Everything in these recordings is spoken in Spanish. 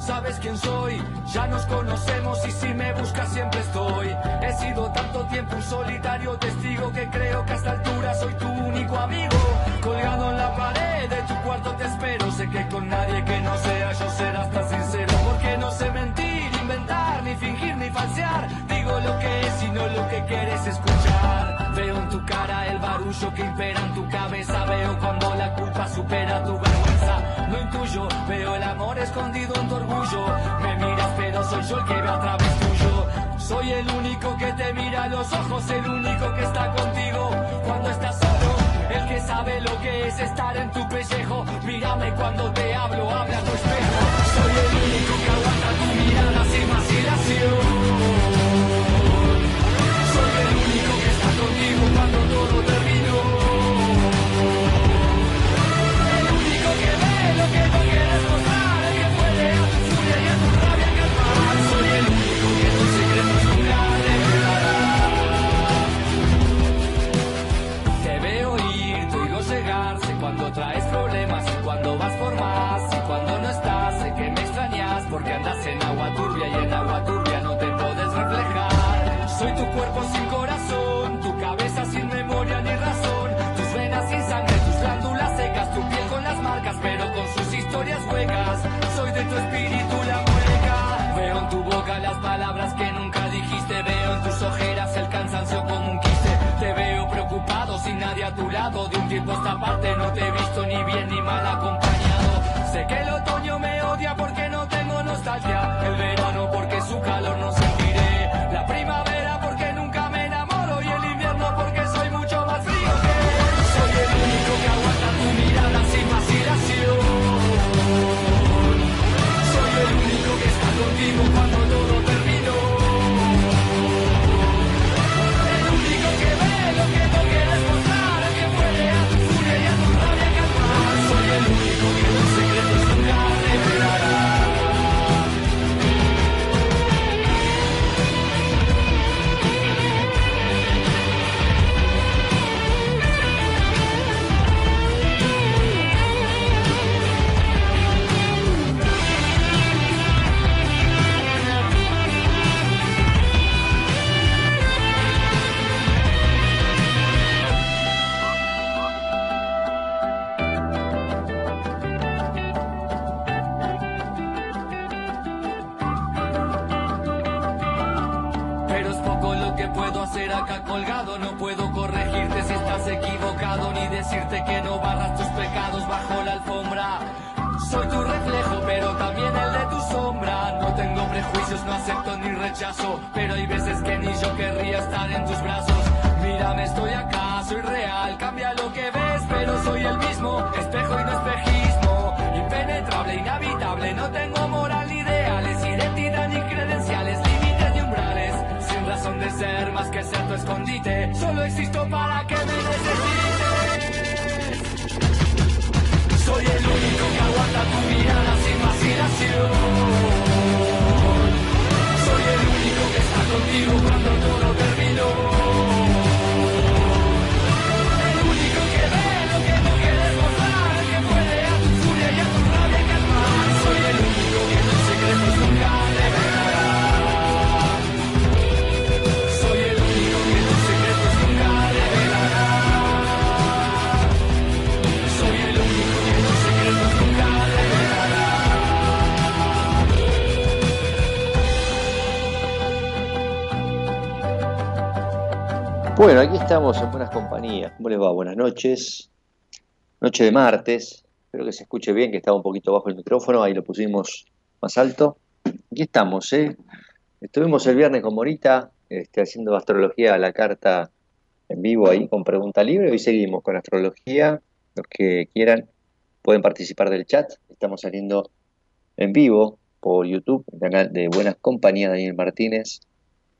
Sabes quién soy, ya nos conocemos y si me buscas siempre estoy. He sido tanto tiempo un solitario testigo que creo que a esta altura soy tu único amigo. Colgado en la pared de tu cuarto te espero, sé que con nadie que no sea yo serás tan sincero, porque no sé mentir, inventar, ni fingir, ni falsear. Digo lo que es y no lo que quieres escuchar. Veo en tu cara el barullo que impera en tu cabeza, veo cuando la culpa supera tu vergüenza. No intuyo, veo el amor escondido en tu orgullo. Me miras, pero soy yo el que ve a través tuyo. Soy el único que te mira a los ojos, el único que está contigo cuando estás solo. El que sabe lo que es estar en tu pellejo. Mírame cuando te hablo, habla tu espejo. Soy el único que aguanta tu mirada sin vacilación. Ve como un quiste. Te veo preocupado sin nadie a tu lado, de un tiempo a esta parte no te he visto ni bien ni mal acompañado. Sé que el otoño me odia porque no tengo nostalgia, decirte que no barras tus pecados bajo la alfombra. Soy tu reflejo, pero también el de tu sombra. No tengo prejuicios, no acepto ni rechazo. Pero hay veces que ni yo querría estar en tus brazos. Mírame, estoy acá, soy real. Cambia lo que ves, pero soy el mismo. Espejo y no espejismo. Impenetrable, inhabitable. No tengo moral ideales, identidad ni credenciales, límites ni umbrales. Sin razón de ser más que ser tu escondite. Solo existo para que me necesites. Aguanta tu mirada sin vacilación. Soy el único que está contigo cuando todo terminó. Bueno, aquí estamos en buenas compañías. ¿Cómo les va? Buenas noches. Noche de martes. Espero que se escuche bien, que estaba un poquito bajo el micrófono. Ahí lo pusimos más alto. Aquí estamos, ¿eh? Estuvimos el viernes con Morita este, haciendo astrología a la carta en vivo ahí con pregunta libre. Hoy seguimos con astrología. Los que quieran pueden participar del chat. Estamos saliendo en vivo por YouTube, el canal de Buenas Compañías Daniel Martínez.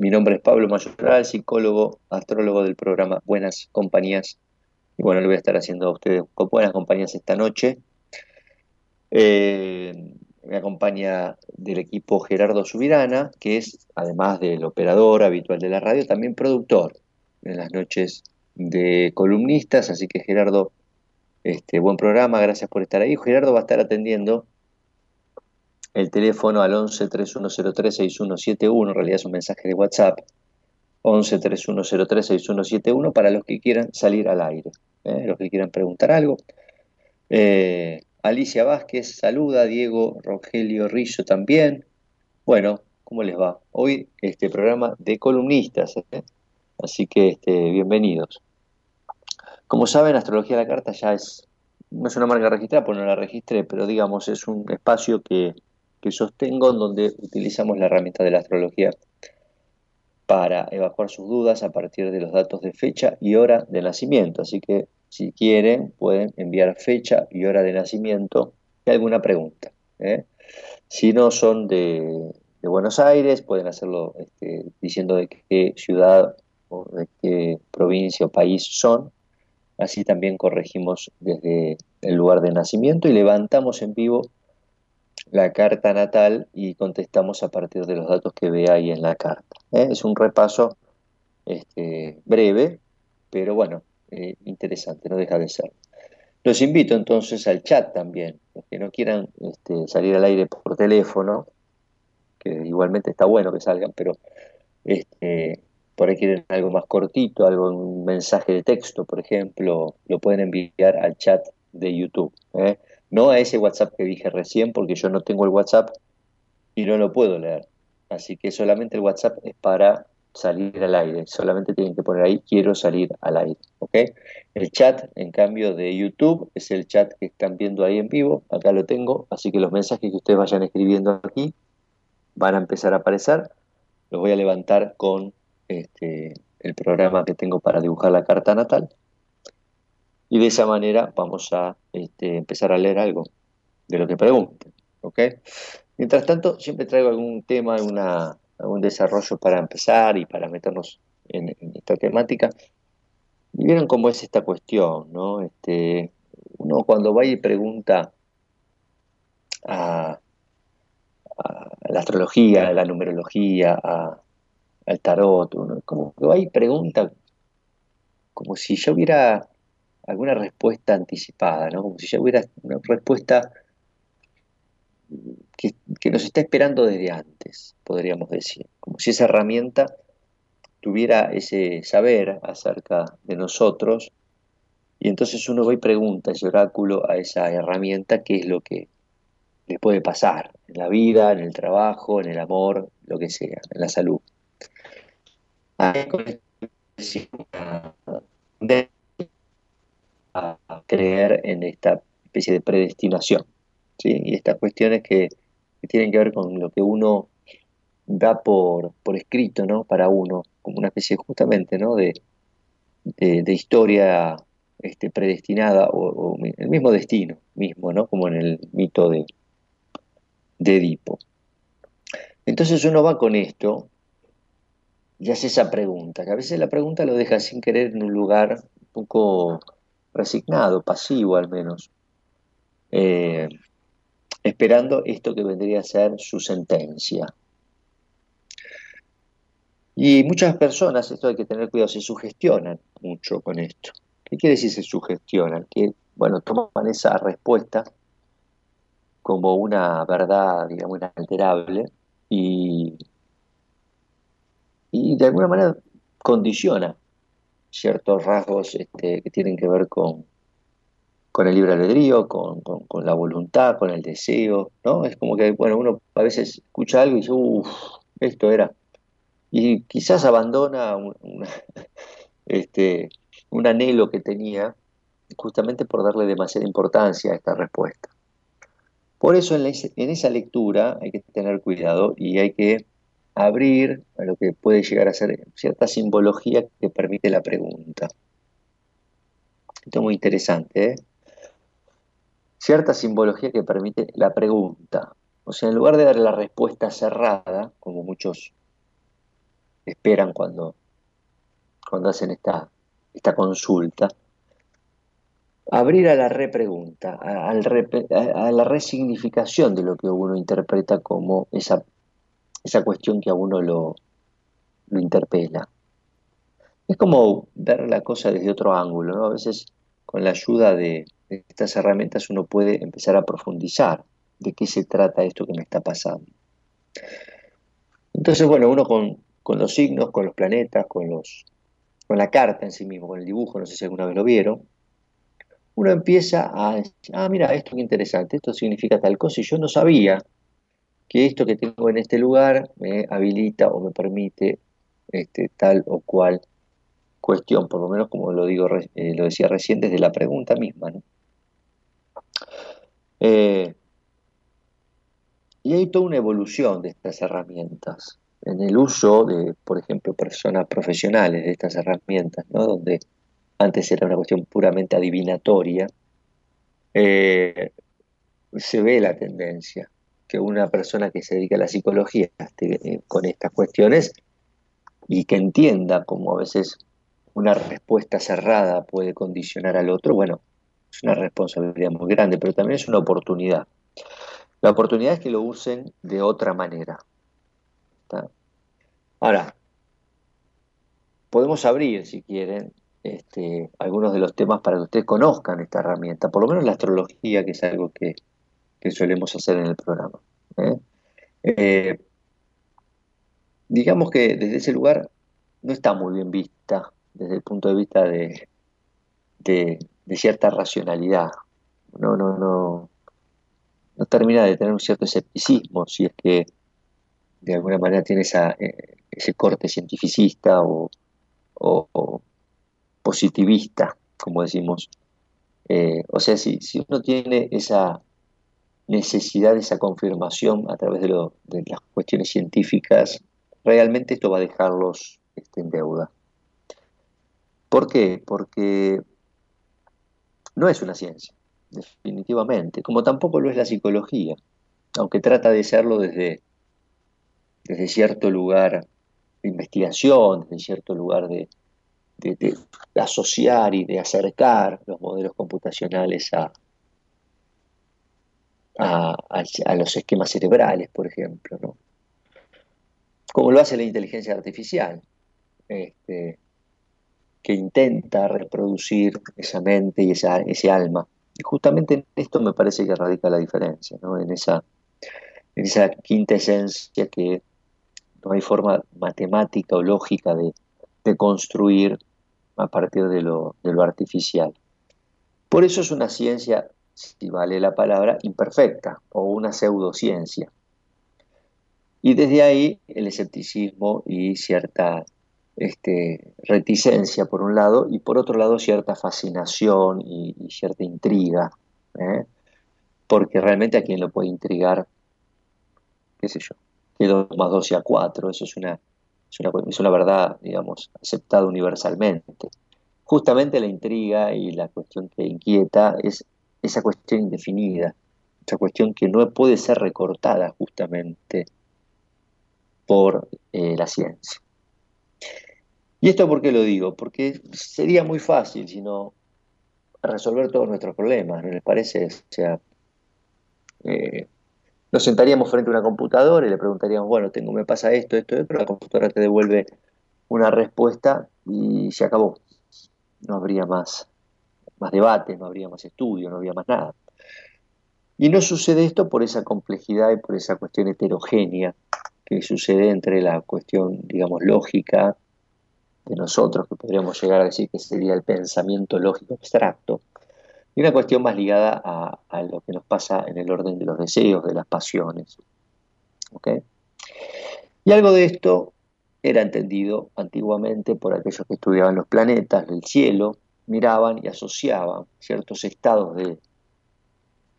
Mi nombre es Pablo Mayoral, psicólogo, astrólogo del programa Buenas Compañías. Y bueno, le voy a estar haciendo a ustedes buenas compañías esta noche. Eh, me acompaña del equipo Gerardo Subirana, que es, además del operador habitual de la radio, también productor en las noches de columnistas. Así que Gerardo, este, buen programa, gracias por estar ahí. Gerardo va a estar atendiendo el teléfono al 11 3103 6171, en realidad es un mensaje de WhatsApp, 11 3103 6171 para los que quieran salir al aire, ¿eh? los que quieran preguntar algo. Eh, Alicia Vázquez saluda, Diego Rogelio Rizzo también. Bueno, ¿cómo les va? Hoy este programa de columnistas, ¿eh? así que este, bienvenidos. Como saben, Astrología de la Carta ya es, no es una marca registrada, pues no la registré, pero digamos es un espacio que que sostengo en donde utilizamos la herramienta de la astrología para evacuar sus dudas a partir de los datos de fecha y hora de nacimiento. Así que si quieren pueden enviar fecha y hora de nacimiento y alguna pregunta. ¿eh? Si no son de, Buenos Aires, pueden hacerlo este, diciendo de qué ciudad o de qué provincia o país son. Así también corregimos desde el lugar de nacimiento y levantamos en vivo la carta natal y contestamos a partir de los datos que ve ahí en la carta. ¿eh? Es un repaso este, breve, pero bueno, eh, interesante, no deja de ser. Los invito entonces al chat también, los que no quieran este, salir al aire por teléfono, que igualmente está bueno que salgan, pero este, por ahí quieren algo más cortito, algo, un mensaje de texto, por ejemplo, lo pueden enviar al chat de YouTube. ¿eh? No a ese WhatsApp que dije recién, porque yo no tengo el WhatsApp y no lo puedo leer. Así que solamente el WhatsApp es para salir al aire. Solamente tienen que poner ahí quiero salir al aire. ¿ok? El chat, en cambio, de YouTube es el chat que están viendo ahí en vivo. Acá lo tengo. Así que los mensajes que ustedes vayan escribiendo aquí van a empezar a aparecer. Los voy a levantar con este, el programa que tengo para dibujar la carta natal y de esa manera vamos a este, empezar a leer algo de lo que pregunten. ¿ok? Mientras tanto, siempre traigo algún tema, algún desarrollo para empezar y para meternos en, esta temática. Y vieron cómo es esta cuestión, ¿no? Este, uno cuando va y pregunta a, la astrología, a la numerología, al tarot, uno como que va y pregunta como si yo hubiera alguna respuesta anticipada, ¿no? Como si ya hubiera una respuesta que, nos está esperando desde antes, podríamos decir. Como si esa herramienta tuviera ese saber acerca de nosotros y entonces uno va y pregunta ese oráculo a esa herramienta qué es lo que le puede pasar en la vida, en el trabajo, en el amor, lo que sea, en la salud a creer en esta especie de predestinación. Y estas cuestiones que, tienen que ver con lo que uno da por, por escrito ¿no? para uno, como una especie justamente ¿no? de, de, historia este, predestinada o, el mismo destino mismo, ¿no? como en el mito de, de Edipo. Entonces uno va con esto y hace esa pregunta, que a veces la pregunta lo deja sin querer en un lugar un poco resignado, pasivo al menos, eh, esperando esto que vendría a ser su sentencia. Y muchas personas, esto hay que tener cuidado, se sugestionan mucho con esto. ¿Qué quiere decir se sugestionan? Que, bueno, toman esa respuesta como una verdad, digamos, inalterable y, y de alguna manera condiciona ciertos rasgos este, que tienen que ver con, con el libre albedrío, con, con, la voluntad, con el deseo, ¿no? Es como que, bueno, uno a veces escucha algo y dice, uff, esto era. Y quizás abandona este, un anhelo que tenía justamente por darle demasiada importancia a esta respuesta. Por eso en, esa lectura hay que tener cuidado y hay que abrir a lo que puede llegar a ser cierta simbología que permite la pregunta. Esto es muy interesante. ¿eh? Cierta simbología que permite la pregunta. O sea, en lugar de dar la respuesta cerrada, como muchos esperan cuando, cuando hacen esta, esta consulta, abrir a la repregunta, a, a, la resignificación de lo que uno interpreta como esa, esa cuestión que a uno lo, lo interpela. Es como ver la cosa desde otro ángulo, ¿no? A veces con la ayuda de, estas herramientas uno puede empezar a profundizar de qué se trata esto que me está pasando. Entonces, bueno, uno con, los signos, con los planetas, con, los, con la carta en sí mismo, con el dibujo, no sé si alguna vez lo vieron, uno empieza a decir, ah, mira, esto es interesante, esto significa tal cosa, y yo no sabía que esto que tengo en este lugar me habilita o me permite este, tal o cual cuestión, por lo menos como lo digo, eh, lo decía recién desde la pregunta misma. Eh, y hay toda una evolución de estas herramientas, en el uso de, por ejemplo, personas profesionales de estas herramientas, ¿no? donde antes era una cuestión puramente adivinatoria, eh, se ve la tendencia que una persona que se dedica a la psicología eh, con estas cuestiones y que entienda cómo a veces una respuesta cerrada puede condicionar al otro, bueno, es una responsabilidad muy grande, pero también es una oportunidad. La oportunidad es que lo usen de otra manera. Ahora, podemos abrir, si quieren, este, algunos de los temas para que ustedes conozcan esta herramienta, por lo menos la astrología, que es algo que, solemos hacer en el programa. ¿eh? Eh, digamos que desde ese lugar no está muy bien vista desde el punto de vista de, de, cierta racionalidad. No, no, no, no termina de tener un cierto escepticismo si es que de alguna manera tiene eh, ese corte cientificista o, positivista, como decimos. O sea, si, si, uno tiene esa necesidad de esa confirmación a través de, de las cuestiones científicas, realmente esto va a dejarlos este, en deuda. ¿Por qué? Porque no es una ciencia, definitivamente, como tampoco lo es la psicología, aunque trata de serlo desde, desde cierto lugar de investigación, desde cierto lugar de, asociar y de acercar los modelos computacionales a, a, los esquemas cerebrales, por ejemplo, ¿no? como lo hace la inteligencia artificial, este, que intenta reproducir esa mente y esa, ese alma. Y justamente en esto me parece que radica la diferencia, ¿no? en, esa, en esa quinta esencia que no hay forma matemática o lógica de, construir a partir de lo, de lo artificial. Por eso es una ciencia, si vale la palabra, imperfecta o una pseudociencia. Y desde ahí el escepticismo y cierta este, reticencia por un lado y por otro lado cierta fascinación y, cierta intriga, ¿eh? porque realmente a quien lo puede intrigar, qué sé yo, que 2 más 2 sea 4, eso es una, es una, es una verdad, digamos, aceptada universalmente. Justamente la intriga y la cuestión que inquieta es esa cuestión indefinida, esa cuestión que no puede ser recortada justamente por eh, la ciencia. ¿Y esto por qué lo digo? Porque sería muy fácil si no resolver todos nuestros problemas, ¿no les parece? O sea, eh, nos sentaríamos frente a una computadora y le preguntaríamos, bueno, tengo, me pasa esto, esto, esto, la computadora te devuelve una respuesta y se acabó. No habría más, más debate, no habría más estudio, no habría más nada. Y no sucede esto por esa complejidad y por esa cuestión heterogénea que sucede entre la cuestión, digamos, lógica de nosotros, que podríamos llegar a decir que sería el pensamiento lógico abstracto, y una cuestión más ligada a, lo que nos pasa en el orden de los deseos, de las pasiones. Y algo de esto era entendido antiguamente por aquellos que estudiaban los planetas, el cielo, miraban y asociaban ciertos estados de,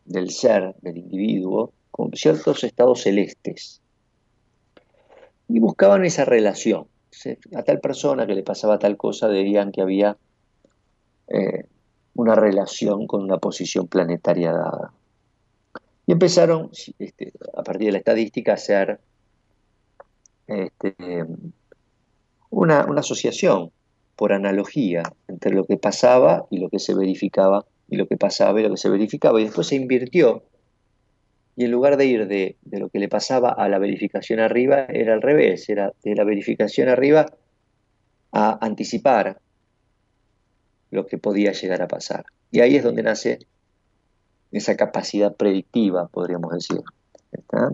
del ser, del individuo, con ciertos estados celestes. Y buscaban esa relación. A tal persona que le pasaba tal cosa, dirían que había eh, una relación con una posición planetaria dada. Y empezaron, este, a partir de la estadística, a hacer este, una, una asociación por analogía entre lo que pasaba y lo que se verificaba, y lo que pasaba y lo que se verificaba, y después se invirtió, y en lugar de ir de, de lo que le pasaba a la verificación arriba, era al revés, era de la verificación arriba a anticipar lo que podía llegar a pasar. Y ahí es donde nace esa capacidad predictiva, podríamos decir.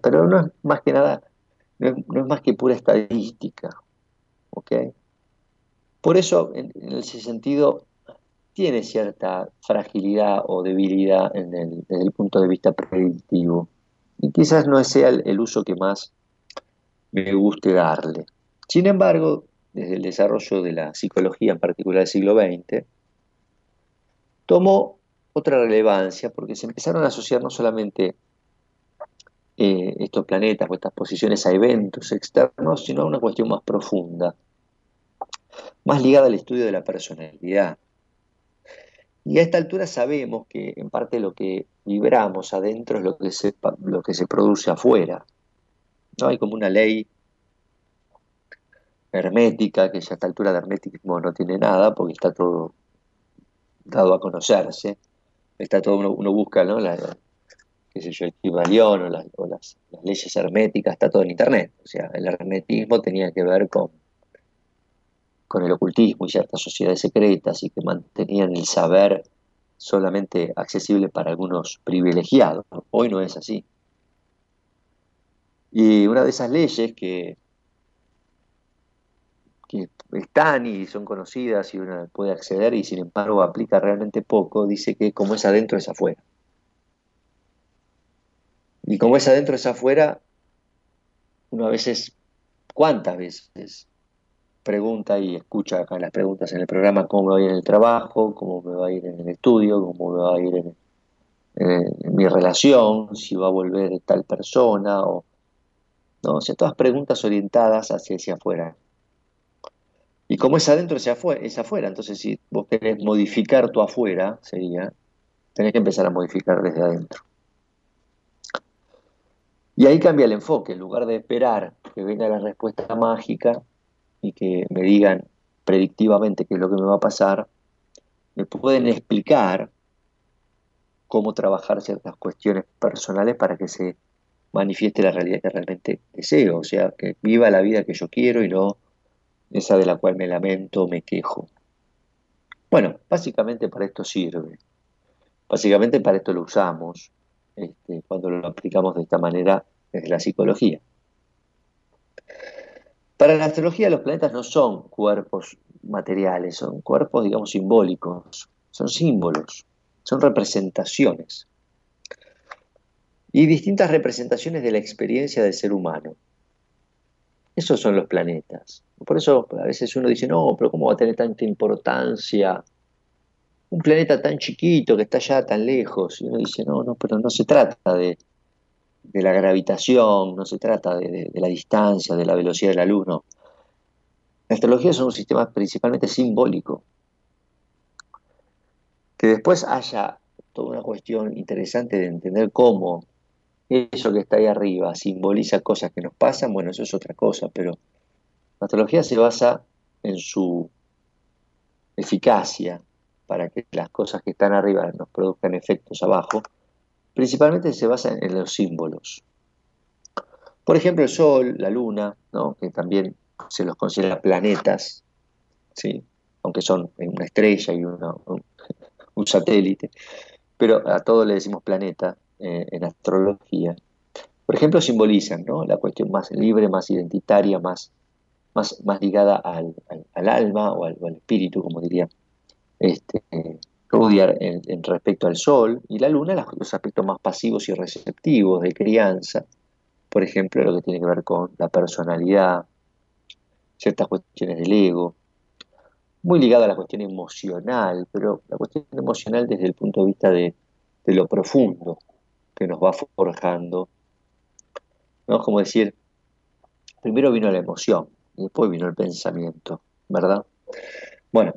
Pero no es más que nada, no es, más que pura estadística. Por eso, en, ese sentido, tiene cierta fragilidad o debilidad desde el punto de vista predictivo. Y quizás no sea el uso que más me guste darle. Sin embargo, desde el desarrollo de la psicología, en particular del siglo XX, tomó otra relevancia porque se empezaron a asociar no solamente eh, estos planetas o estas posiciones a eventos externos, sino a una cuestión más profunda, más ligada al estudio de la personalidad. Y a esta altura sabemos que en parte lo que vibramos adentro es lo que se, lo que se produce afuera. ¿no? Hay como una ley hermética, que ya a esta altura de hermetismo no tiene nada, porque está todo dado a conocerse. Está todo, uno, busca, ¿no? La, qué sé yo, el Kibalión o, las, las, leyes herméticas, está todo en Internet. O sea, el hermetismo tenía que ver con, con el ocultismo y ciertas sociedades secretas y que mantenían el saber solamente accesible para algunos privilegiados. Hoy no es así. Y una de esas leyes que están y son conocidas y uno puede acceder y sin embargo aplica realmente poco, dice que como es adentro es afuera. Y como es adentro es afuera, uno a veces, ¿cuántas veces? Pregunta y escucha acá las preguntas en el programa cómo me va a ir en el trabajo, cómo me va a ir en el estudio, cómo me va a ir en, mi relación, si va a volver tal persona o... No, o sea, todas preguntas orientadas hacia hacia afuera. Y como es adentro, es afuera, es afuera. Entonces, si vos querés modificar tu afuera, sería, tenés que empezar a modificar desde adentro. Y ahí cambia el enfoque. En lugar de esperar que venga la respuesta mágica y que me digan predictivamente qué es lo que me va a pasar, me pueden explicar cómo trabajar ciertas cuestiones personales para que se manifieste la realidad que realmente deseo. O sea, que viva la vida que yo quiero y no esa de la cual me lamento, me quejo. Bueno, básicamente para esto sirve. Básicamente para esto lo usamos este, cuando lo aplicamos de esta manera desde la psicología. Para la astrología los planetas no son cuerpos materiales, son cuerpos, digamos, simbólicos, son símbolos, son representaciones. Y distintas representaciones de la experiencia del ser humano. Esos son los planetas. Por eso a veces uno dice, no, pero ¿cómo va a tener tanta importancia un planeta tan chiquito que está ya tan lejos? Y uno dice, no, no, pero no se trata de, la gravitación, no se trata de, la distancia, de la velocidad de la luz, no. La astrología es un sistema principalmente simbólico. Que después haya toda una cuestión interesante de entender cómo eso que está ahí arriba simboliza cosas que nos pasan, bueno, eso es otra cosa, pero la astrología se basa en su eficacia para que las cosas que están arriba nos produzcan efectos abajo, principalmente se basa en los símbolos. Por ejemplo, el Sol, la Luna, que también se los considera planetas, ¿sí? aunque son una estrella y un, satélite, pero a todos le decimos planeta eh, en astrología. Por ejemplo, simbolizan ¿no? la cuestión más libre, más identitaria, más más, ligada al, alma o al, espíritu, como diría este, Rudyard en, respecto al Sol, y la Luna los aspectos más pasivos y receptivos de crianza, por ejemplo, lo que tiene que ver con la personalidad, ciertas cuestiones del ego, muy ligado a la cuestión emocional, pero la cuestión emocional desde el punto de vista de, lo profundo que nos va forjando. ¿no? Como decir, primero vino la emoción y después vino el pensamiento, ¿verdad? Bueno,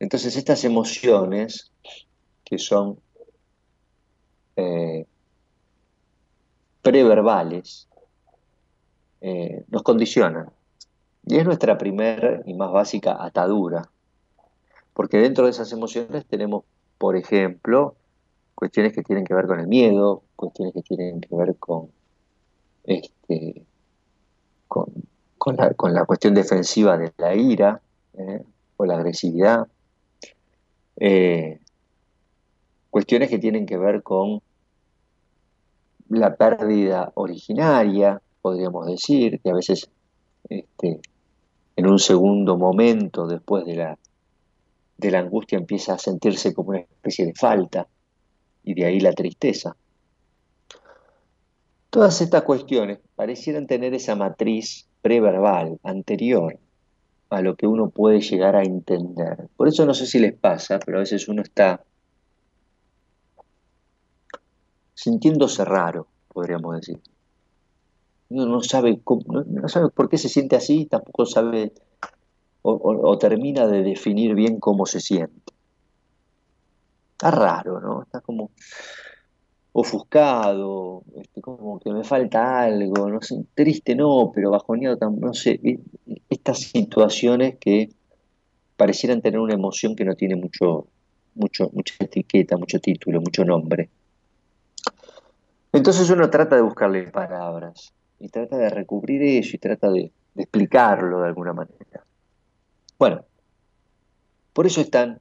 entonces estas emociones que son eh, preverbales eh, nos condicionan. Y es nuestra primera y más básica atadura. Porque dentro de esas emociones tenemos, por ejemplo, cuestiones que tienen que ver con el miedo, cuestiones que tienen que ver con, este, con, la, cuestión defensiva de la ira ¿eh? o la agresividad, eh, cuestiones que tienen que ver con la pérdida originaria, podríamos decir, que a veces este, en un segundo momento después de la, de la angustia empieza a sentirse como una especie de falta y de ahí la tristeza. Todas estas cuestiones parecieran tener esa matriz preverbal anterior a lo que uno puede llegar a entender. Por eso no sé si les pasa, pero a veces uno está sintiéndose raro, podríamos decir. Uno no sabe, no, sabe por qué se siente así, tampoco sabe o, termina de definir bien cómo se siente. Está raro, ¿no? Está como ofuscado, este, como que me falta algo, no sé, triste no, pero bajoneado, no sé, estas situaciones que parecieran tener una emoción que no tiene mucho, mucho, mucha etiqueta, mucho título, mucho nombre. Entonces uno trata de buscarle palabras y trata de recubrir eso y trata de, explicarlo de alguna manera. Bueno, por eso es tan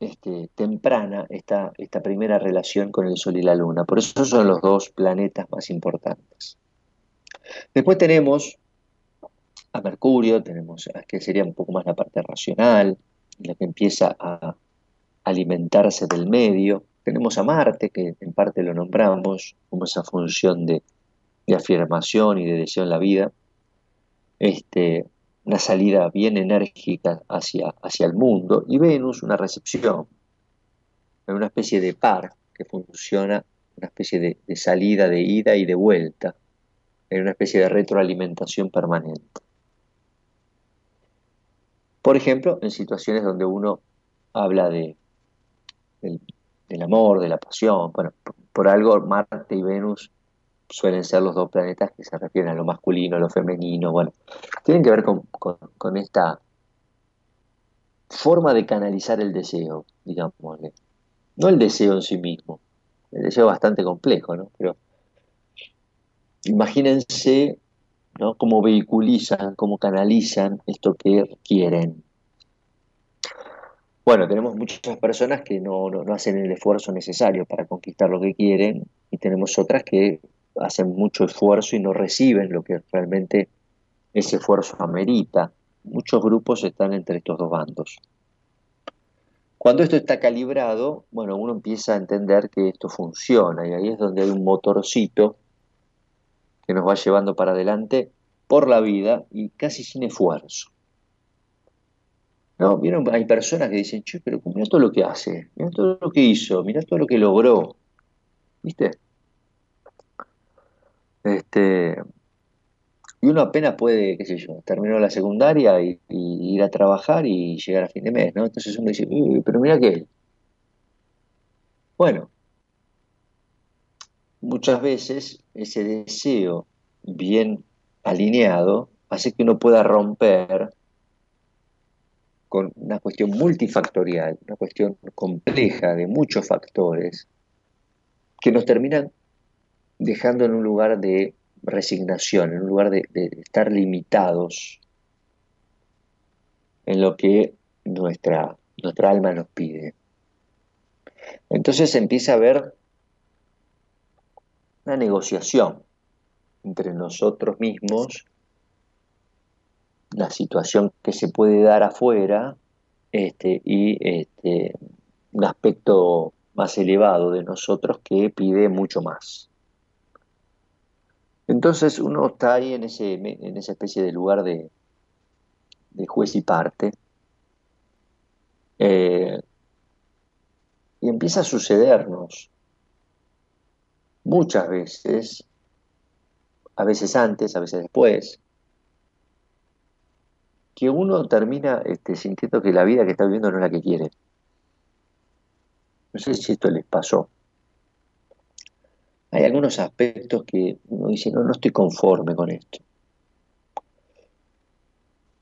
este, temprana esta, esta primera relación con el Sol y la Luna. Por eso son los dos planetas más importantes. Después tenemos a Mercurio, tenemos que sería un poco más la parte racional, la que empieza a alimentarse del medio, tenemos a Marte, que en parte lo nombramos como esa función de, afirmación y de deseo en la vida. Este, una salida bien enérgica hacia, hacia el mundo. Y Venus, una recepción, una especie de par que funciona, una especie de, salida, de ida y de vuelta, en una especie de retroalimentación permanente. Por ejemplo, en situaciones donde uno habla de, del amor, de la pasión. Bueno, por, algo Marte y Venus suelen ser los dos planetas que se refieren a lo masculino, a lo femenino. Bueno, tienen que ver con, esta forma de canalizar el deseo, digámosle. No el deseo en sí mismo, el deseo es bastante complejo, ¿no? Pero imagínense ¿no? cómo vehiculizan, cómo canalizan esto que quieren. Bueno, tenemos muchas personas que no, hacen el esfuerzo necesario para conquistar lo que quieren y tenemos otras que hacen mucho esfuerzo y no reciben lo que realmente ese esfuerzo amerita. Muchos grupos están entre estos dos bandos. Cuando esto está calibrado, bueno, uno empieza a entender que esto funciona y ahí es donde hay un motorcito que nos va llevando para adelante por la vida y casi sin esfuerzo. ¿No? ¿Vieron? Hay personas que dicen, che, pero mira todo lo que hace, mira todo lo que hizo, mira todo lo que logró. ¿Viste? Este, y uno apenas puede, qué sé yo, terminar la secundaria y, ir a trabajar y llegar a fin de mes, ¿no? Entonces uno dice, pero mira que Bueno, muchas veces ese deseo bien alineado hace que uno pueda romper con una cuestión multifactorial, una cuestión compleja de muchos factores, que nos terminan dejando en un lugar de resignación, en un lugar de, estar limitados en lo que nuestra, nuestra alma nos pide. Entonces empieza a haber una negociación entre nosotros mismos la situación que se puede dar afuera este, y este, un aspecto más elevado de nosotros que pide mucho más. Entonces uno está ahí en, ese, en esa especie de lugar de, de juez y parte. Eh, y empieza a sucedernos muchas veces, a veces antes, a veces después, que uno termina este, sintiendo que la vida que está viviendo no es la que quiere. No sé si esto les pasó. Hay algunos aspectos que uno dice, no, no estoy conforme con esto.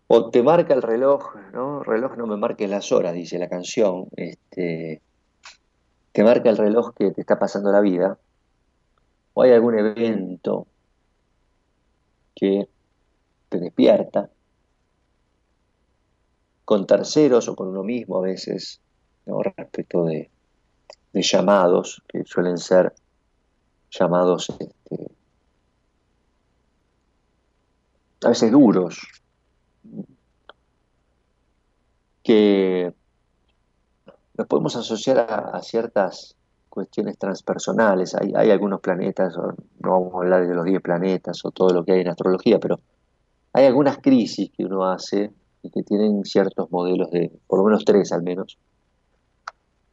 O te marca el reloj, ¿no? El reloj no me marque las horas, dice la canción. Este, te marca el reloj que te está pasando la vida. O hay algún evento que te despierta con terceros o con uno mismo a veces, ¿no? respecto de, llamados que suelen ser llamados este, a veces duros, que nos podemos asociar a, ciertas cuestiones transpersonales. Hay, hay, algunos planetas, no vamos a hablar de los 10 planetas o todo lo que hay en astrología, pero hay algunas crisis que uno hace y que tienen ciertos modelos de, por lo menos tres al menos.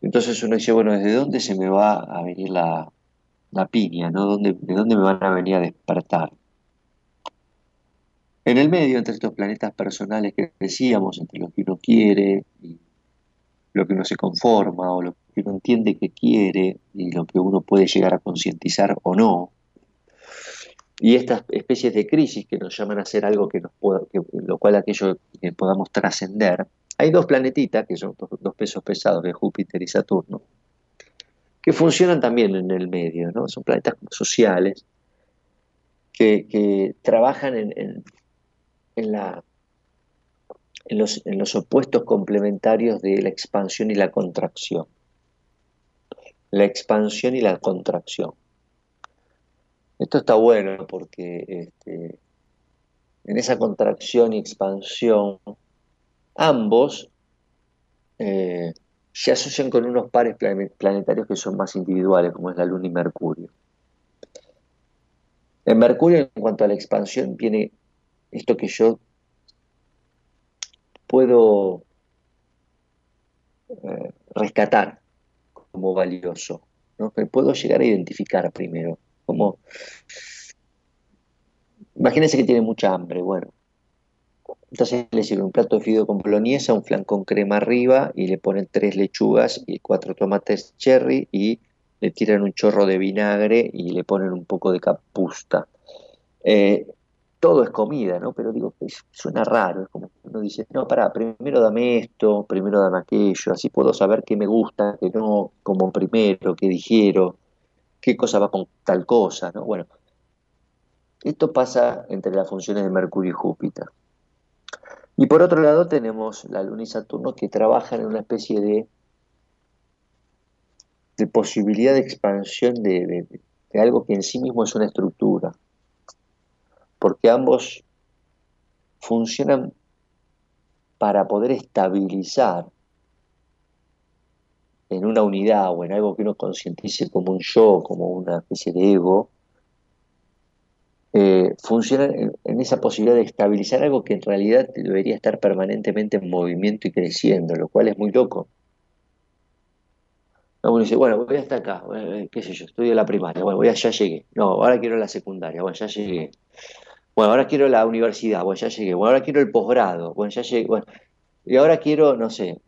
Entonces uno dice, bueno, ¿desde dónde se me va a venir la, piña? ¿no? ¿De dónde me van a venir a despertar? En el medio, entre estos planetas personales que decíamos, entre lo que uno quiere y lo que uno se conforma o lo que uno entiende que quiere y lo que uno puede llegar a concientizar o no, y estas especies de crisis que nos llaman a hacer algo que nos pueda, lo cual aquello que podamos trascender, hay dos planetitas, que son dos pesos pesados, de Júpiter y Saturno, que funcionan también en el medio, ¿no? Son planetas sociales que, trabajan en, en, la, en, los, en los opuestos complementarios de la expansión y la contracción. La expansión y la contracción. Esto está bueno porque este, en esa contracción y expansión ambos eh, se asocian con unos pares planetarios que son más individuales, como es la Luna y Mercurio. En Mercurio, en cuanto a la expansión, viene esto que yo puedo eh, rescatar como valioso, ¿no? que puedo llegar a identificar primero como, imagínense que tiene mucha hambre, bueno. Entonces le sirven un plato de fideo con boloñesa, un flan con crema arriba y le ponen tres lechugas y cuatro tomates cherry y le tiran un chorro de vinagre y le ponen un poco de capusta. Eh, todo es comida, ¿no? Pero digo, suena raro, es como uno dice, no, pará, primero dame esto, primero dame aquello, así puedo saber qué me gusta, qué no, como primero, qué digiero qué cosa va con tal cosa, ¿no? Bueno, esto pasa entre las funciones de Mercurio y Júpiter. Y por otro lado tenemos la Luna y Saturno que trabajan en una especie de, de posibilidad de expansión de, de algo que en sí mismo es una estructura, porque ambos funcionan para poder estabilizar en una unidad o en algo que uno concientice como un yo, como una especie de ego, eh, funcionan en, esa posibilidad de estabilizar algo que en realidad debería estar permanentemente en movimiento y creciendo, lo cual es muy loco. uno dice, bueno, voy hasta acá, eh, qué sé yo, estudio la primaria, bueno, ya llegué, no, ahora quiero la secundaria, bueno, ya llegué. Bueno, ahora quiero la universidad, bueno, ya llegué, bueno, ahora quiero el posgrado, bueno, ya llegué, bueno, y ahora quiero, no sé,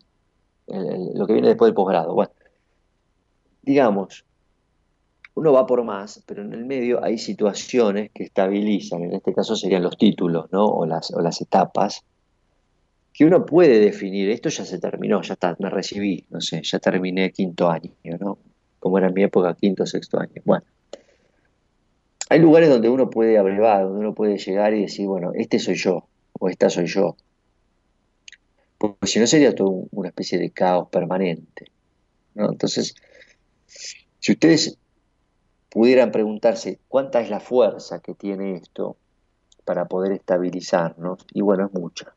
lo que viene después del posgrado. Bueno, digamos, uno va por más, pero en el medio hay situaciones que estabilizan, en este caso serían los títulos, ¿no? O las, etapas, que uno puede definir, esto ya se terminó, ya está, me recibí, no sé, ya terminé quinto año, ¿no? Como era mi época, quinto, sexto año. Bueno, hay lugares donde uno puede abrevar, donde uno puede llegar y decir, bueno, este soy yo, o esta soy yo porque si no sería todo una especie de caos permanente. Entonces, si ustedes pudieran preguntarse cuánta es la fuerza que tiene esto para poder estabilizarnos, y bueno, es mucha.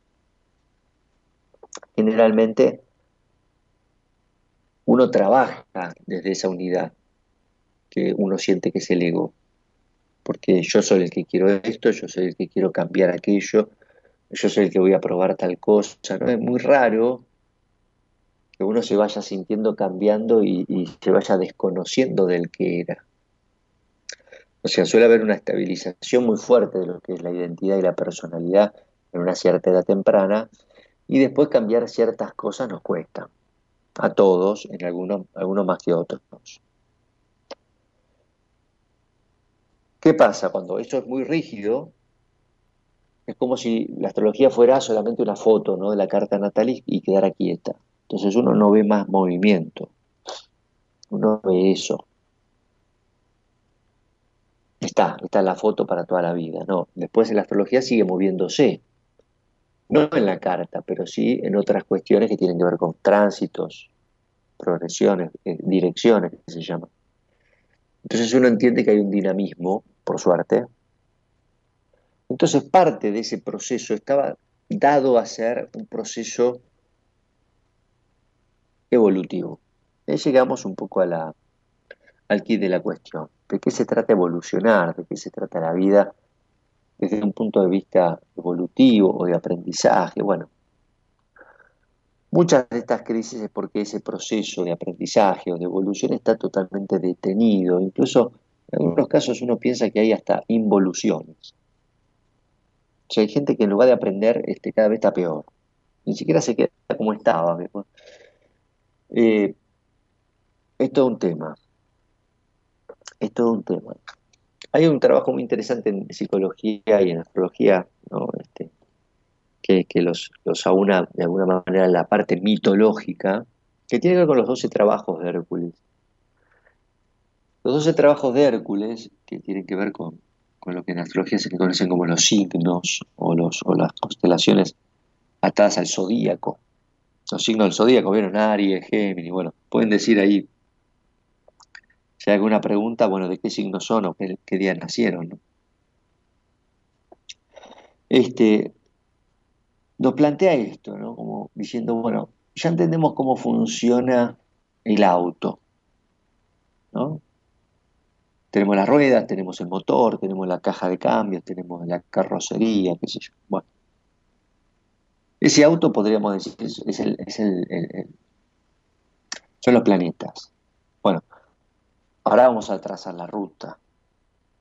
Generalmente uno trabaja desde esa unidad que uno siente que es el ego, porque yo soy el que quiero esto, yo soy el que quiero cambiar aquello, yo soy el que voy a probar tal cosa, ¿no? Es muy raro que uno se vaya sintiendo cambiando y, y se vaya desconociendo del que era. O sea, suele haber una estabilización muy fuerte de lo que es la identidad y la personalidad en una cierta edad temprana, y después cambiar ciertas cosas nos cuesta, a todos, en algunos, algunos más que otros. ¿Qué pasa? Cuando esto es muy rígido, es como si la astrología fuera solamente una foto ¿no? de la carta natal y quedara quieta. Entonces uno no ve más movimiento, uno ve eso. Está, está la foto para toda la vida, ¿no? Después la astrología sigue moviéndose, no en la carta, pero sí en otras cuestiones que tienen que ver con tránsitos, progresiones, eh, direcciones, que se llama. Entonces uno entiende que hay un dinamismo, por suerte. Entonces parte de ese proceso estaba dado a ser un proceso evolutivo. Ahí llegamos un poco a la, al kit de la cuestión. ¿De qué se trata evolucionar? ¿De qué se trata la vida desde un punto de vista evolutivo o de aprendizaje? Bueno, muchas de estas crisis es porque ese proceso de aprendizaje o de evolución está totalmente detenido. Incluso en algunos casos uno piensa que hay hasta involuciones. O sea, hay gente que en lugar de aprender este, cada vez está peor. Ni siquiera se queda como estaba. Eh, es todo un tema es todo un tema. Hay un trabajo muy interesante en psicología y en astrología, este, que, los, aúna de alguna manera la parte mitológica, que tiene que ver con los 12 trabajos de Hércules. Los 12 trabajos de Hércules, que tienen que ver con, lo que en astrología se conocen como los signos o, los, o las constelaciones atadas al zodíaco. Los signos del zodíaco, vieron Aries, Géminis, bueno, pueden decir ahí si hay alguna pregunta, bueno, ¿de qué signo son o qué, día nacieron? Este, nos plantea esto, ¿no? Como diciendo, bueno, ya entendemos cómo funciona el auto, ¿no? Tenemos las ruedas, tenemos el motor, tenemos la caja de cambios, tenemos la carrocería, qué sé yo. Bueno, ese auto podríamos decir es, el, es el, son los planetas. Bueno, Ahora vamos a trazar la ruta.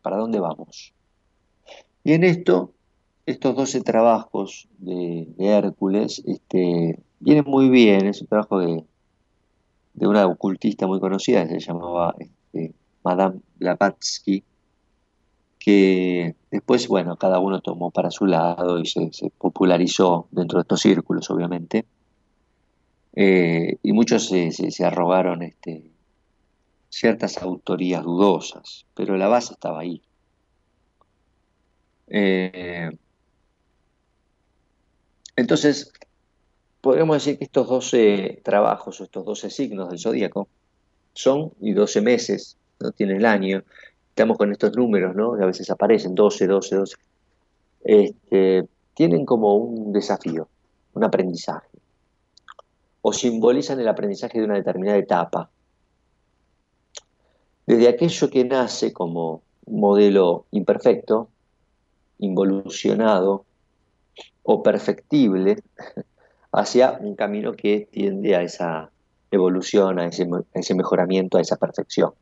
¿Para dónde vamos? Y en esto, estos 12 trabajos de, Hércules este, vienen muy bien. Es un trabajo de, una ocultista muy conocida se llamaba este, Madame Blavatsky, que después, bueno, cada uno tomó para su lado y se, popularizó dentro de estos círculos, obviamente. Eh, y muchos se, se arrogaron este, ciertas autorías dudosas, pero la base estaba ahí. Eh, entonces, podemos decir que estos 12 trabajos o estos 12 signos del zodíaco son, y 12 meses, no tiene el año, estamos con estos números, ¿no? Que a veces aparecen 12, 12, 12. tienen como un desafío, un aprendizaje, o simbolizan el aprendizaje de una determinada etapa desde aquello que nace como un modelo imperfecto, involucionado o perfectible, hacia un camino que tiende a esa evolución, a ese, mejoramiento, a esa perfección,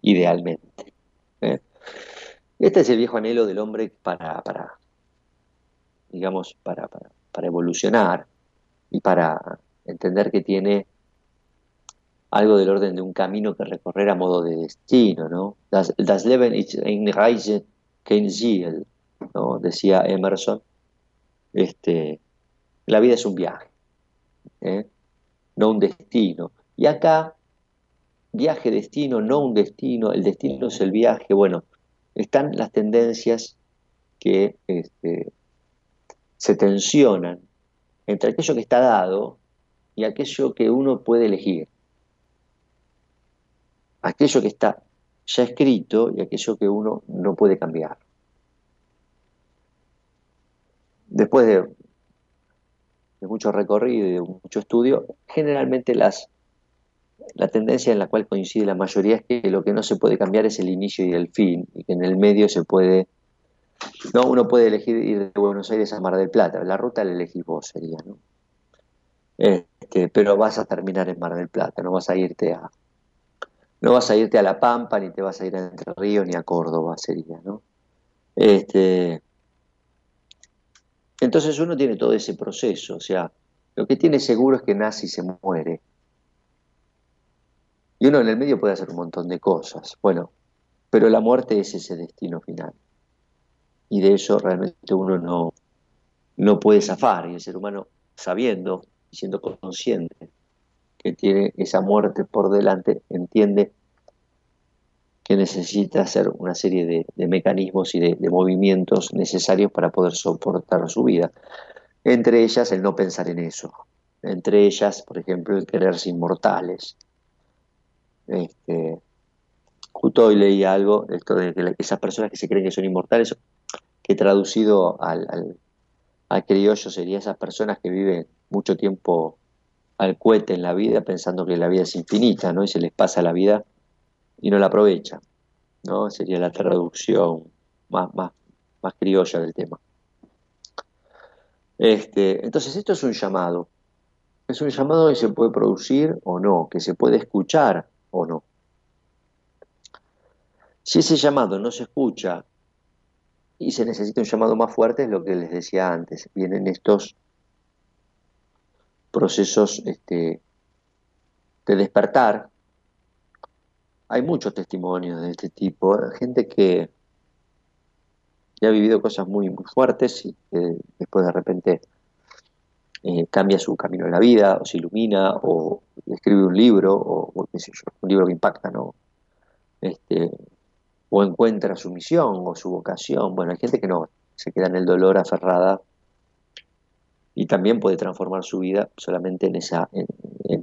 idealmente. ¿eh? Este es el viejo anhelo del hombre para, para digamos, para, para evolucionar y para entender que tiene algo del orden de un camino que recorrer a modo de destino, ¿no? Das, Leben ist eine Reise, kein Ziel, ¿no? Decía Emerson. Este, la vida es un viaje, ¿eh? no un destino. Y acá, viaje, destino, no un destino, el destino es el viaje. Bueno, están las tendencias que este, se tensionan entre aquello que está dado y aquello que uno puede elegir aquello que está ya escrito y aquello que uno no puede cambiar. Después de, mucho recorrido y de mucho estudio, generalmente las, la tendencia en la cual coincide la mayoría es que lo que no se puede cambiar es el inicio y el fin, y que en el medio se puede, no, uno puede elegir ir de Buenos Aires a Mar del Plata, la ruta la elegís vos sería, ¿no? Este, pero vas a terminar en Mar del Plata, no vas a irte a, no vas a irte a La Pampa, ni te vas a ir a Entre Ríos, ni a Córdoba sería, ¿no? Este, entonces uno tiene todo ese proceso, o sea, lo que tiene seguro es que nace y se muere. Y uno en el medio puede hacer un montón de cosas. Bueno, pero la muerte es ese destino final. Y de eso realmente uno no, no puede zafar. Y el ser humano, sabiendo y siendo consciente que tiene esa muerte por delante, entiende que necesita hacer una serie de, mecanismos y de, movimientos necesarios para poder soportar su vida. Entre ellas el no pensar en eso. Entre ellas, por ejemplo, el quererse inmortales este, justo hoy leí algo, esto de que esas personas que se creen que son inmortales, que traducido al, al, criollo sería esas personas que viven mucho tiempo al cohete en la vida pensando que la vida es infinita, ¿no? Y se les pasa la vida y no la aprovechan, ¿no? Sería la traducción más, más, más criolla del tema. Este, entonces esto es un llamado. Es un llamado que se puede producir o no, que se puede escuchar o no. Si ese llamado no se escucha y se necesita un llamado más fuerte, es lo que les decía antes, vienen estos procesos este, de despertar. Hay muchos testimonios de este tipo, gente que, ha vivido cosas muy, muy fuertes y que después de repente eh, cambia su camino en la vida, o se ilumina, o escribe un libro, o, un libro que impacta, ¿no? Este, o encuentra su misión o su vocación. Bueno, hay gente que no, se queda en el dolor aferrada y también puede transformar su vida solamente en esa, en,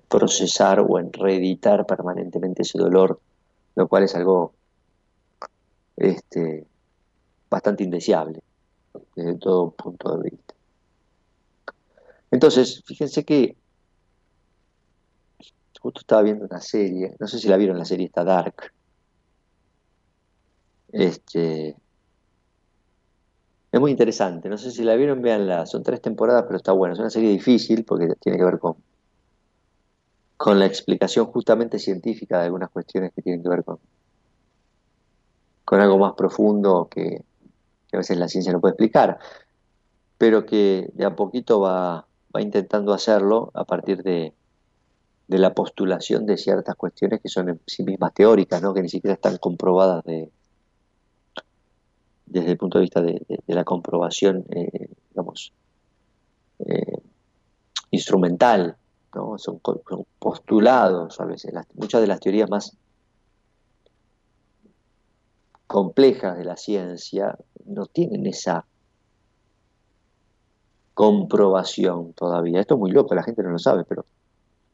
procesar o en reeditar permanentemente ese dolor, lo cual es algo este, bastante indeseable desde todo punto de vista. Entonces, fíjense que justo estaba viendo una serie, no sé si la vieron, la serie está Dark. Este, es muy interesante, no sé si la vieron, véanla, son tres temporadas, pero está buena, es una serie difícil porque tiene que ver con, con la explicación justamente científica de algunas cuestiones que tienen que ver con, con algo más profundo que, que a veces la ciencia no puede explicar, pero que de a poquito va, va intentando hacerlo a partir de, la postulación de ciertas cuestiones que son en sí mismas teóricas, ¿no? que ni siquiera están comprobadas de, desde el punto de vista de, la comprobación, eh, digamos, eh, instrumental, son, postulados a veces. muchas de las teorías más complejas de la ciencia no tienen esa comprobación todavía. Esto es muy loco, la gente no lo sabe, pero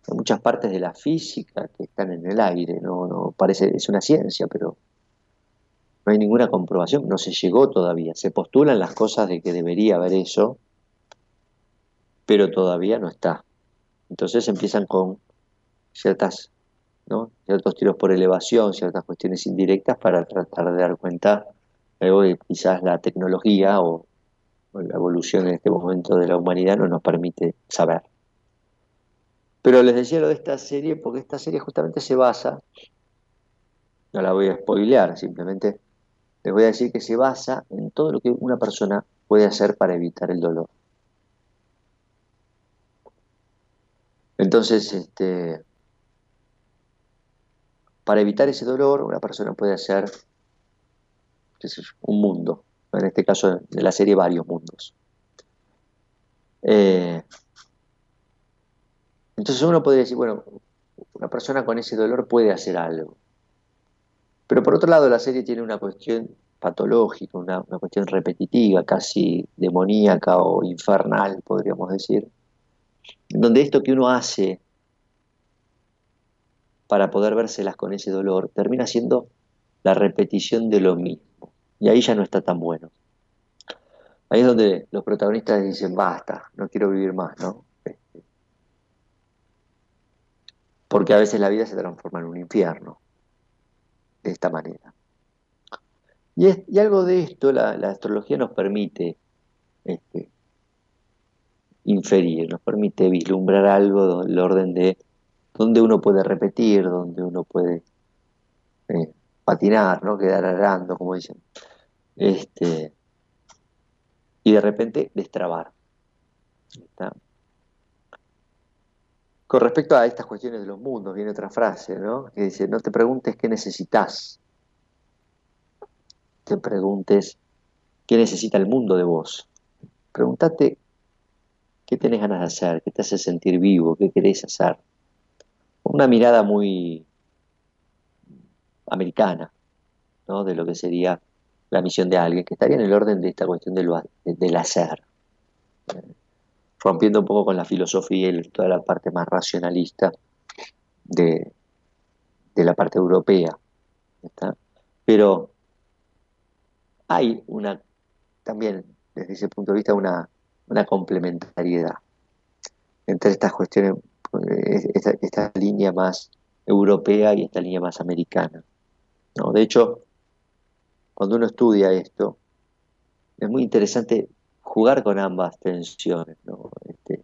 hay muchas partes de la física que están en el aire, no parece, es una ciencia, pero no hay ninguna comprobación, no se llegó todavía. Se postulan las cosas de que debería haber eso, pero todavía no está. Entonces empiezan con ciertas, ¿no? ciertos tiros por elevación, ciertas cuestiones indirectas para tratar de dar cuenta de quizás la tecnología o la evolución en este momento de la humanidad no nos permite saber. Pero les decía lo de esta serie porque esta serie justamente se basa, no la voy a spoilear, simplemente les voy a decir que se basa en todo lo que una persona puede hacer para evitar el dolor. Entonces, este, para evitar ese dolor, una persona puede hacer un mundo, en este caso de la serie varios mundos. Eh, entonces uno podría decir, bueno, una persona con ese dolor puede hacer algo. Pero por otro lado la serie tiene una cuestión patológica, una, cuestión repetitiva, casi demoníaca o infernal, podríamos decir, donde esto que uno hace para poder vérselas con ese dolor termina siendo la repetición de lo mismo. Y ahí ya no está tan bueno. Ahí es donde los protagonistas dicen, basta, no quiero vivir más, ¿no? porque a veces la vida se transforma en un infierno, de esta manera. Y, algo de esto la, astrología nos permite este, inferir, nos permite vislumbrar algo del orden de donde uno puede repetir, donde uno puede eh, patinar, ¿no? quedar arando, como dicen. Este, y de repente destrabar. Con respecto a estas cuestiones de los mundos, viene otra frase, ¿no? Que dice, no te preguntes qué necesitas, te preguntes qué necesita el mundo de vos. Pregúntate qué tenés ganas de hacer, qué te hace sentir vivo, qué querés hacer. Una mirada muy americana, ¿no? De lo que sería la misión de alguien, que estaría en el orden de esta cuestión del, del hacer. Rompiendo un poco con la filosofía y toda la parte más racionalista de, de la parte europea. Pero hay una, también desde ese punto de vista, una, complementariedad entre estas cuestiones, eh, esta, línea más europea y esta línea más americana. ¿no? De hecho, cuando uno estudia esto, es muy interesante jugar con ambas tensiones, este,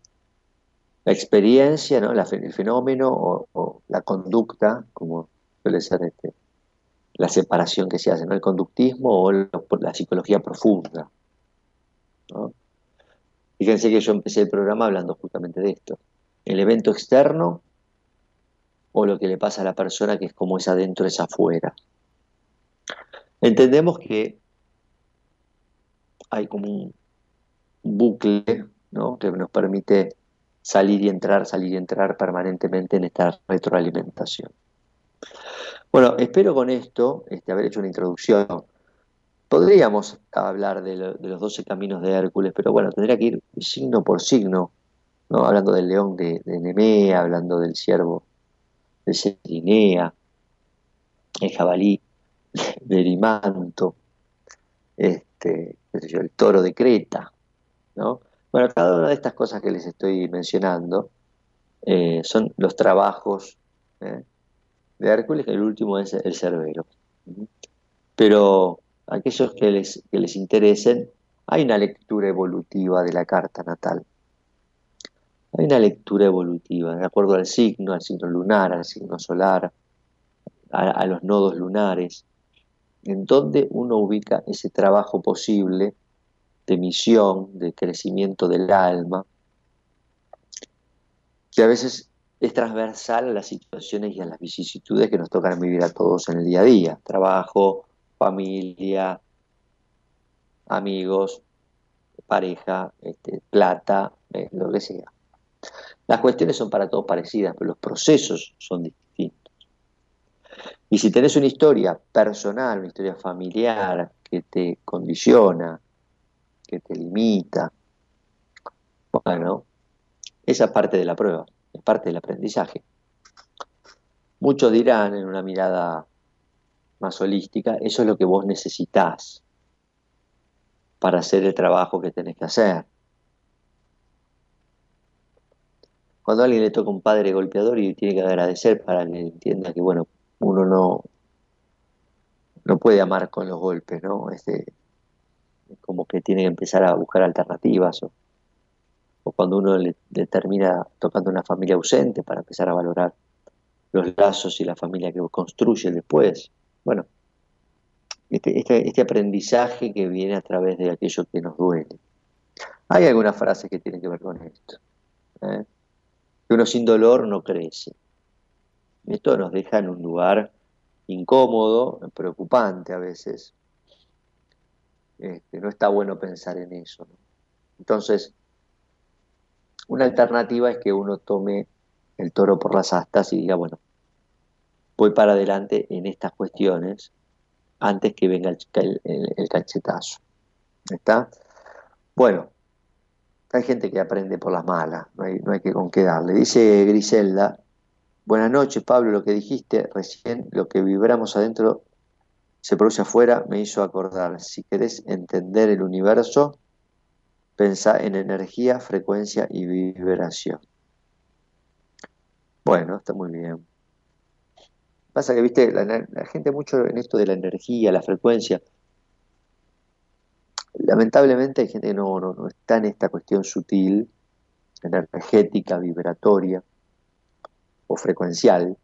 la experiencia, ¿no? el fenómeno o, la conducta, como suele ser este, la separación que se hace, ¿no? el conductismo o la psicología profunda. Fíjense que yo empecé el programa hablando justamente de esto. El evento externo o lo que le pasa a la persona que es como es adentro, es afuera. Entendemos que hay como un bucle que nos permite salir y entrar, salir y entrar permanentemente en esta retroalimentación. Bueno, espero con esto este, haber hecho una introducción. Podríamos hablar de, los 12 caminos de Hércules, pero bueno, tendría que ir signo por signo, ¿no? hablando del león de, Nemea, hablando del ciervo de Serinea, el jabalí de Erimanto, este, el toro de Creta. ¿No? Bueno, cada una de estas cosas que les estoy mencionando eh, son los trabajos ¿eh? de Hércules, el último es el Cerbero. Pero aquellos que les, que les interesen, hay una lectura evolutiva de la carta natal. Hay una lectura evolutiva, de acuerdo al signo, al signo lunar, al signo solar, a, los nodos lunares, en donde uno ubica ese trabajo posible de misión, de crecimiento del alma, que a veces es transversal a las situaciones y a las vicisitudes que nos tocan vivir a todos en el día a día. Trabajo, familia, amigos, pareja, este, plata, eh, lo que sea. Las cuestiones son para todos parecidas, pero los procesos son distintos. Y si tenés una historia personal, una historia familiar que te condiciona, que te limita, bueno, esa parte de la prueba es parte del aprendizaje. Muchos dirán en una mirada más holística, eso es lo que vos necesitas para hacer el trabajo que tenés que hacer. Cuando a alguien le toca un padre golpeador y tiene que agradecer para que entienda que, bueno, uno no, no puede amar con los golpes, ¿no? Este, como que tiene que empezar a buscar alternativas o, cuando uno le, termina tocando una familia ausente para empezar a valorar los lazos y la familia que construye después. Bueno, este, este, este, aprendizaje que viene a través de aquello que nos duele. Hay algunas frases que tienen que ver con esto. ¿eh? Que uno sin dolor no crece. Esto nos deja en un lugar incómodo, preocupante a veces. Este, no está bueno pensar en eso. Entonces, una alternativa es que uno tome el toro por las astas y diga, bueno, voy para adelante en estas cuestiones antes que venga el, el, cachetazo. ¿Está? Bueno, hay gente que aprende por las malas, no hay, no hay que con qué darle. Dice Griselda, buenas noches Pablo, lo que dijiste recién, lo que vibramos adentro se produce afuera, me hizo acordar, si querés entender el universo, Pensá en energía, frecuencia y vibración. Bueno, está muy bien. Pasa que, viste, la, la gente mucho en esto de la energía, la frecuencia, lamentablemente hay gente que no, no, no está en esta cuestión sutil, energética, vibratoria o frecuencial.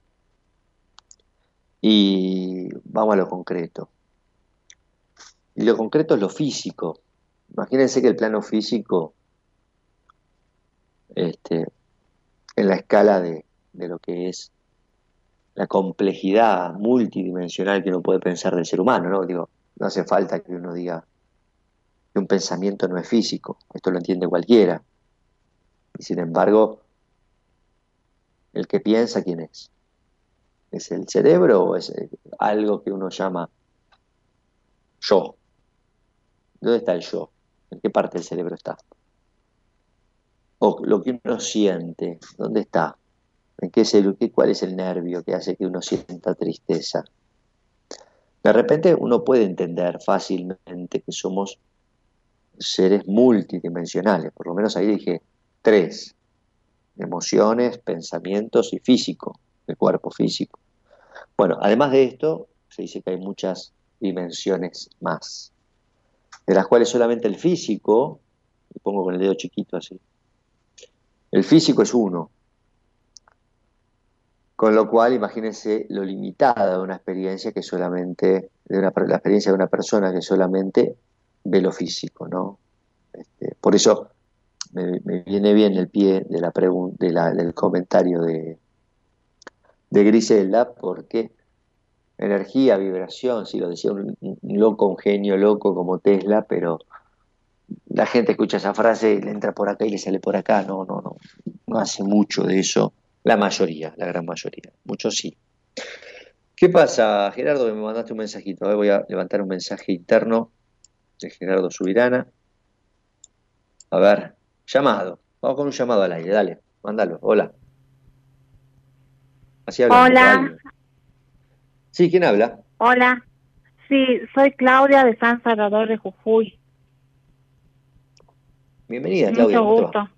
Y vamos a lo concreto. Y lo concreto es lo físico. Imagínense que el plano físico, este, en la escala de, de lo que es la complejidad multidimensional que uno puede pensar del ser humano, ¿no? Digo, no hace falta que uno diga que un pensamiento no es físico, esto lo entiende cualquiera. Y sin embargo, el que piensa, ¿quién es? ¿Es el cerebro o es algo que uno llama yo? ¿Dónde está el yo? ¿En qué parte del cerebro está? O lo que uno siente, ¿dónde está? ¿En qué es ¿Cuál es el nervio que hace que uno sienta tristeza? De repente uno puede entender fácilmente que somos seres multidimensionales, por lo menos ahí dije tres, emociones, pensamientos y físico, el cuerpo físico. Bueno, además de esto, se dice que hay muchas dimensiones más, de las cuales solamente el físico, lo pongo con el dedo chiquito así, el físico es uno, con lo cual, imagínense lo limitada de una experiencia que solamente, de una, la experiencia de una persona que solamente ve lo físico, ¿no? Este, por eso me, viene bien el pie de la de la, del comentario de, de Griselda, porque energía, vibración, si lo decía un, loco, un genio loco como Tesla, pero la gente escucha esa frase y le entra por acá y le sale por acá, no, no, no, no hace mucho de eso la mayoría, la gran mayoría. Muchos sí. ¿Qué pasa, Gerardo? Me mandaste un mensajito. voy a levantar un mensaje interno de Gerardo Subirana. A ver, llamado. Vamos con un llamado al aire. Dale, mándalo. Hola. Así Hola. Sí, ¿quién habla? Hola. Sí, soy Claudia de San Salvador de Jujuy. Bienvenida, Claudia. Mucho gusto.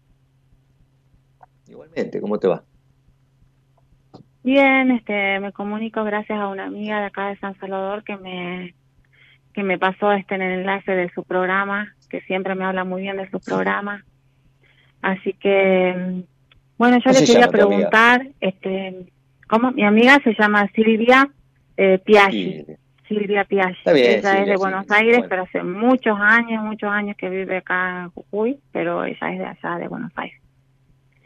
Igualmente, ¿cómo te va? Bien, este, me comunico gracias a una amiga de acá de San Salvador que me que me pasó este en el enlace de su programa, que siempre me habla muy bien de su programa. Así que, bueno, yo le quería preguntar, este, ¿cómo? Mi amiga se llama Silvia eh, Piaggi. Silvia Piaggi. ella es de Buenos Aires, pero hace muchos años, muchos años que vive acá en Jujuy, pero ella es de allá, de Buenos Aires.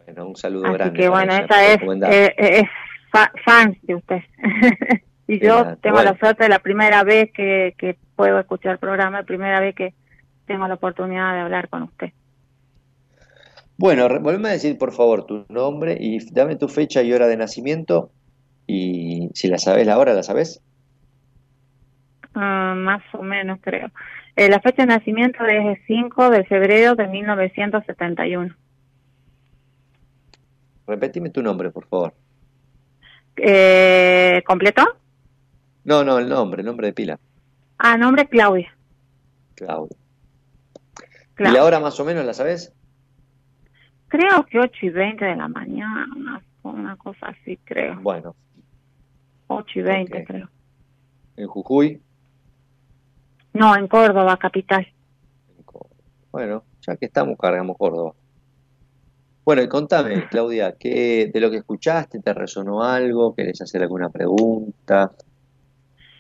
Bueno, un saludo Así grande. que bueno, esa es, eh, es fans de usted. y yo tengo la suerte de la primera vez que, que puedo escuchar el programa, la primera vez que tengo la oportunidad de hablar con usted. Bueno, volveme a decir por favor tu nombre y dame tu fecha y hora de nacimiento y si la sabes la hora, ¿la sabes? Uh, más o menos creo. Eh, la fecha de nacimiento es el 5 de febrero de 1971. Repetime tu nombre, por favor. Eh, ¿Completo? No, no, el nombre, el nombre de pila. Ah, nombre Claudia. Claudia. ¿Y la hora más o menos la sabes? Creo que 8 y 20 de la mañana, una, una cosa así, creo. Bueno. 8 y 20, okay. creo. ¿En Jujuy? No, en Córdoba, capital. Bueno, ya que estamos, cargamos Córdoba. Bueno, y contame, Claudia, ¿qué, de lo que escuchaste te resonó algo? ¿Querés hacer alguna pregunta?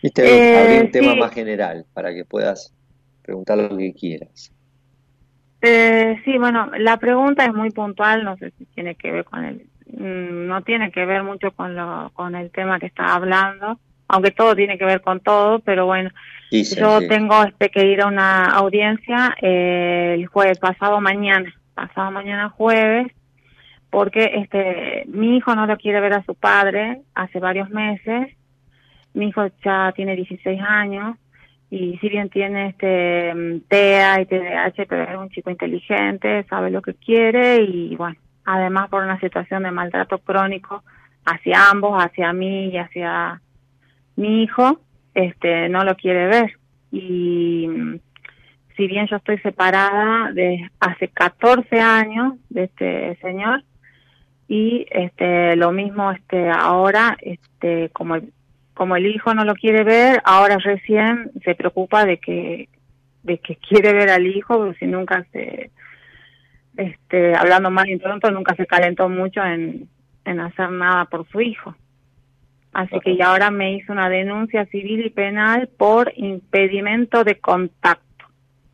Viste, eh, abrir un sí. tema más general para que puedas preguntar lo que quieras. Eh, sí, bueno, la pregunta es muy puntual, no sé si tiene que ver con el, mm, no tiene que ver mucho con lo, con el tema que está hablando, aunque todo tiene que ver con todo, pero bueno, yo sí. tengo este, que ir a una audiencia eh, el jueves pasado mañana pasado mañana jueves, porque este mi hijo no lo quiere ver a su padre hace varios meses. Mi hijo ya tiene 16 años y si bien tiene este TEA y TDAH, pero es un chico inteligente, sabe lo que quiere y bueno, además por una situación de maltrato crónico hacia ambos, hacia mí y hacia mi hijo, este no lo quiere ver. Y si bien yo estoy separada de hace 14 años de este señor, y este lo mismo este ahora este como el, como el hijo no lo quiere ver ahora recién se preocupa de que de que quiere ver al hijo pero si nunca se este hablando más y pronto nunca se calentó mucho en, en hacer nada por su hijo. Así que ya ahora me hizo una denuncia civil y penal por impedimento de contacto.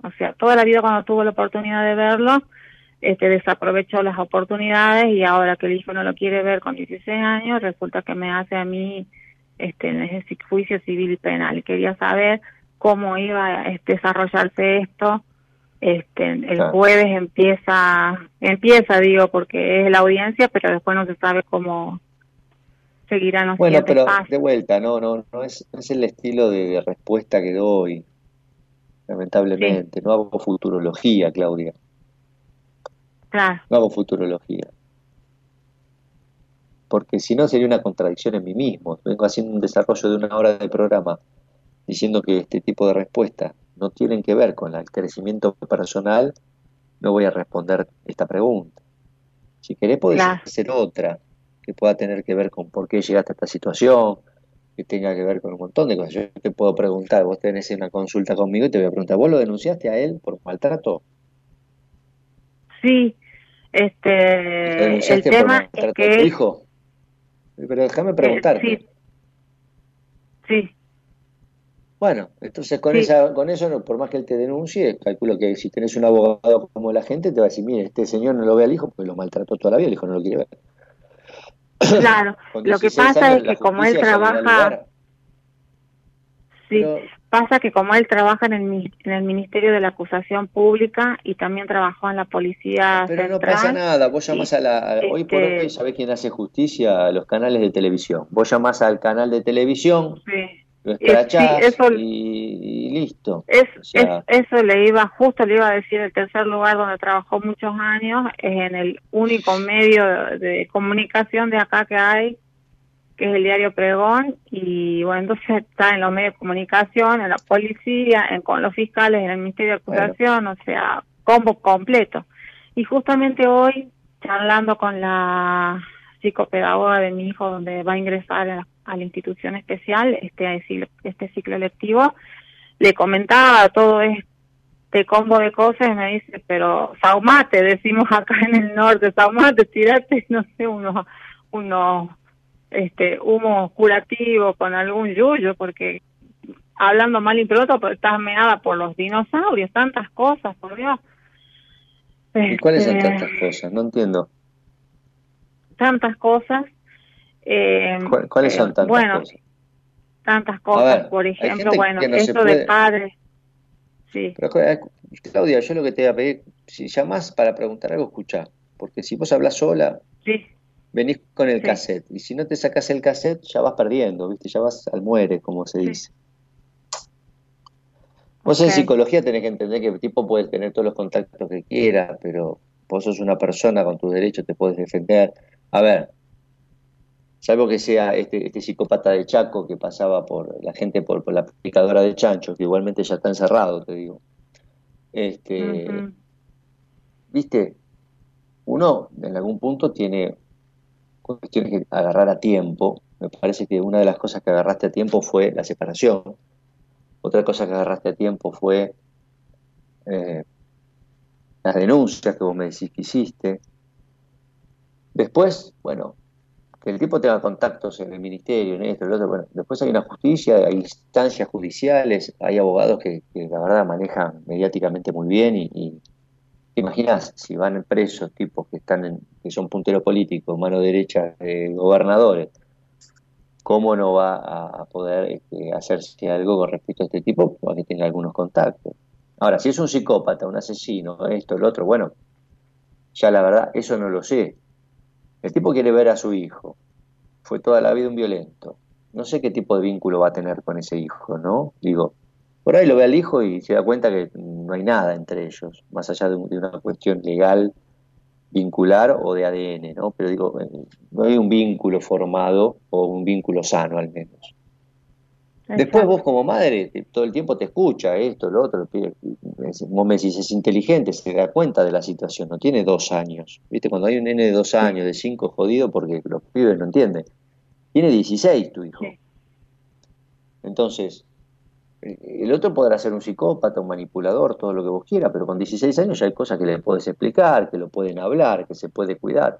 O sea toda la vida cuando tuvo la oportunidad de verlo este desaprovechó las oportunidades y ahora que el hijo no lo quiere ver con 16 años, resulta que me hace a mí este en ese juicio civil y penal. Quería saber cómo iba a este, desarrollarse esto. Este, el jueves empieza, empieza digo, porque es la audiencia, pero después no se sabe cómo seguirán los Bueno, pero de vuelta, no, no, no es, es el estilo de, respuesta que doy, lamentablemente. No hago futurología, Claudia. No hago futurología. Porque si no sería una contradicción en mí mismo. Vengo haciendo un desarrollo de una hora de programa diciendo que este tipo de respuestas no tienen que ver con el crecimiento personal, no voy a responder esta pregunta. Si querés podés hacer otra que pueda tener que ver con por qué llegaste a esta situación, que tenga que ver con un montón de cosas. Yo te puedo preguntar, vos tenés una consulta conmigo y te voy a preguntar, ¿vos lo denunciaste a él por maltrato? Sí, este, el tema es que... hijo? Pero déjame preguntarte. sí. sí. Bueno, entonces con, esa, con eso, por más que él te denuncie, calculo que si tenés un abogado como la gente, te va a decir, mire, este señor no lo ve al hijo porque lo maltrató toda la vida, el hijo no lo quiere ver. Claro, lo que pasa es que como él trabaja... Sí, Pasa que como él trabaja en el, en el Ministerio de la Acusación Pública y también trabajó en la Policía Pero no pasa nada, vos llamás a la... hoy por hoy, este ¿sabés quién hace justicia? Los canales de televisión. Vos llamás al canal de televisión, lo escrachás y, listo. Es, eso le iba, justo le iba a decir, el tercer lugar donde trabajó muchos años, es en el único medio de comunicación de acá que hay, que es el diario Pregón, y bueno, entonces está en los medios de comunicación, en la policía, en, con los fiscales, en el Ministerio de Acusación, o sea, combo completo. Y justamente hoy, charlando con la psicopedagoga de mi hijo, donde va a ingresar a, la institución especial, este, este ciclo lectivo, le comentaba todo este combo de cosas y me dice, pero saumate, decimos acá en el norte, saumate, tirate, no sé, unos, unos este humo curativo con algún yuyo, porque hablando mal y pronto, pues, estás meada por los dinosaurios, tantas cosas, por Dios. ¿Y cuáles son este, tantas cosas? No entiendo. Tantas cosas. Eh, ¿Cuáles son tantas bueno, cosas? Tantas cosas, por ejemplo, bueno, eso de padres. Sí. Eh, Claudia, yo lo que te voy a pedir, si llamas para preguntar algo, escucha, porque si vos hablas sola, sí venís con el cassette. Y si no te sacas el cassette, ya vas perdiendo, ¿viste? Ya vas al muere, como se dice. Vos en psicología tenés que entender que el tipo puede tener todos los contactos que quiera, pero vos sos una persona con tus derechos, te puedes defender. A ver, salvo que sea este, este psicópata de Chaco que pasaba por la gente por, la picadora de chancho, que igualmente ya está encerrado, te digo. Este, Viste, uno en algún punto tiene cuestiones que agarrar a tiempo. Me parece que una de las cosas que agarraste a tiempo fue la separación. Otra cosa que agarraste a tiempo fue eh, las denuncias que vos me decís que hiciste. Después, bueno, que el tipo tenga contactos en el ministerio, en esto, en lo otro. Bueno, después hay una justicia, hay instancias judiciales, hay abogados que, la verdad manejan mediáticamente muy bien y ¿Te imaginas si van presos tipos que están en, que son punteros políticos, mano derecha de gobernadores? ¿Cómo no va a poder este, hacerse algo con respecto a este tipo para que tenga algunos contactos? Ahora, si es un psicópata, un asesino, esto, lo otro, bueno, ya la verdad, eso no lo sé. El tipo quiere ver a su hijo. Fue toda la vida un violento. No sé qué tipo de vínculo va a tener con ese hijo, ¿no? Digo, por ahí lo ve al hijo y se da cuenta que no hay nada entre ellos, más allá de, una cuestión legal vincular o de ADN, ¿no? Pero digo, eh, no hay un vínculo formado o un vínculo sano al menos. Después vos como madre todo el tiempo te escucha esto, lo otro, vos me decís es inteligente, se da cuenta de la situación, no tiene dos años. ¿Viste? Cuando hay un nene de dos años, de cinco, jodido porque los pibes no entienden. Tiene 16 tu hijo. Entonces, el otro podrá ser un psicópata, un manipulador, todo lo que vos quieras, pero con 16 años ya hay cosas que le puedes explicar, que lo pueden hablar, que se puede cuidar.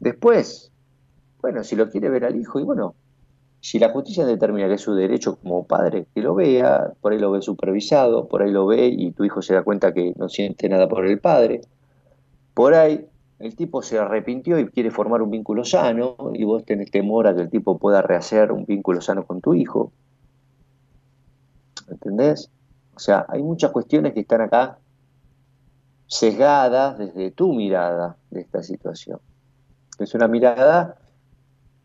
Después, bueno, si lo quiere ver al hijo, y bueno, si la justicia determina que es su derecho como padre, que lo vea, por ahí lo ve supervisado, por ahí lo ve y tu hijo se da cuenta que no siente nada por el padre, por ahí el tipo se arrepintió y quiere formar un vínculo sano y vos tenés temor a que el tipo pueda rehacer un vínculo sano con tu hijo. ¿Entendés? O sea, hay muchas cuestiones que están acá sesgadas desde tu mirada de esta situación. Es una mirada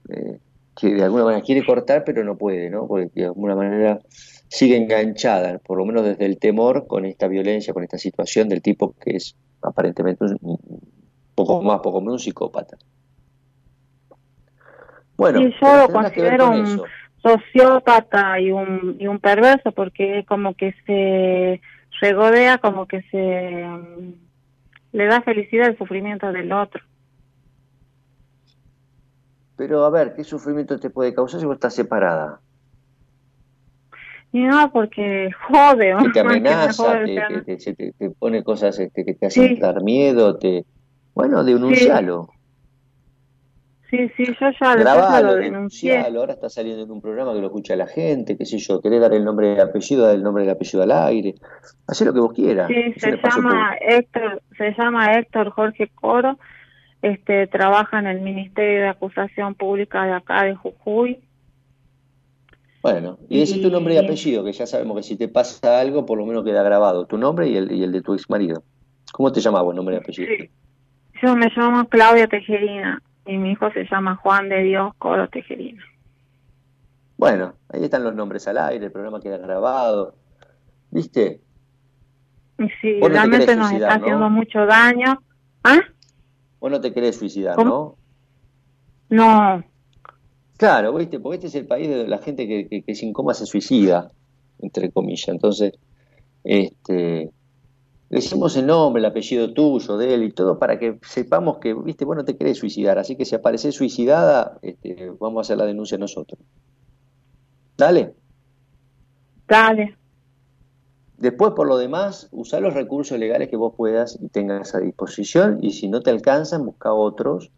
eh, que de alguna manera quiere cortar pero no puede, ¿no? Porque de alguna manera sigue enganchada, por lo menos desde el temor con esta violencia, con esta situación del tipo que es aparentemente un, poco más, poco menos un psicópata. Bueno, yo lo considero un sociópata y un, y un perverso porque como que se regodea, como que se mm, le da felicidad el sufrimiento del otro. Pero a ver, ¿qué sufrimiento te puede causar si vos estás separada? No, porque jode. Que te amenaza, te, te, pone cosas este, que te hacen dar miedo, te... Bueno, denuncialo. Sí, sí, yo ya, Grabalo, lo denuncié. Ahora está saliendo en un programa que lo escucha la gente, qué sé yo, querés dar el nombre del apellido, dar el nombre del apellido al aire. Hacé lo que vos quieras. Sí, se llama, Héctor, se llama Héctor Jorge Coro, este trabaja en el Ministerio de Acusación Pública de acá de Jujuy. Bueno, y decís tu nombre y apellido, que ya sabemos que si te pasa algo, por lo menos queda grabado tu nombre y el, y el de tu ex marido. ¿Cómo te llamabas, nombre y apellido? Yo me llamo Claudia Tejerina y mi hijo se llama Juan de Dios Coro Tejerina. Bueno, ahí están los nombres al aire, el programa queda grabado. ¿Viste? Sí, realmente nos está haciendo mucho daño. ¿Ah? Vos no te querés suicidar, ¿no? No. Claro, ¿viste? Porque este es el país de la gente que, que, sin coma se suicida, entre comillas. Entonces, este, decimos el nombre, el apellido tuyo, de él y todo para que sepamos que, viste, vos no te querés suicidar. Así que si apareces suicidada, este, vamos a hacer la denuncia nosotros. Dale. Dale. Después, por lo demás, usa los recursos legales que vos puedas y tengas a disposición y si no te alcanzan, busca otros,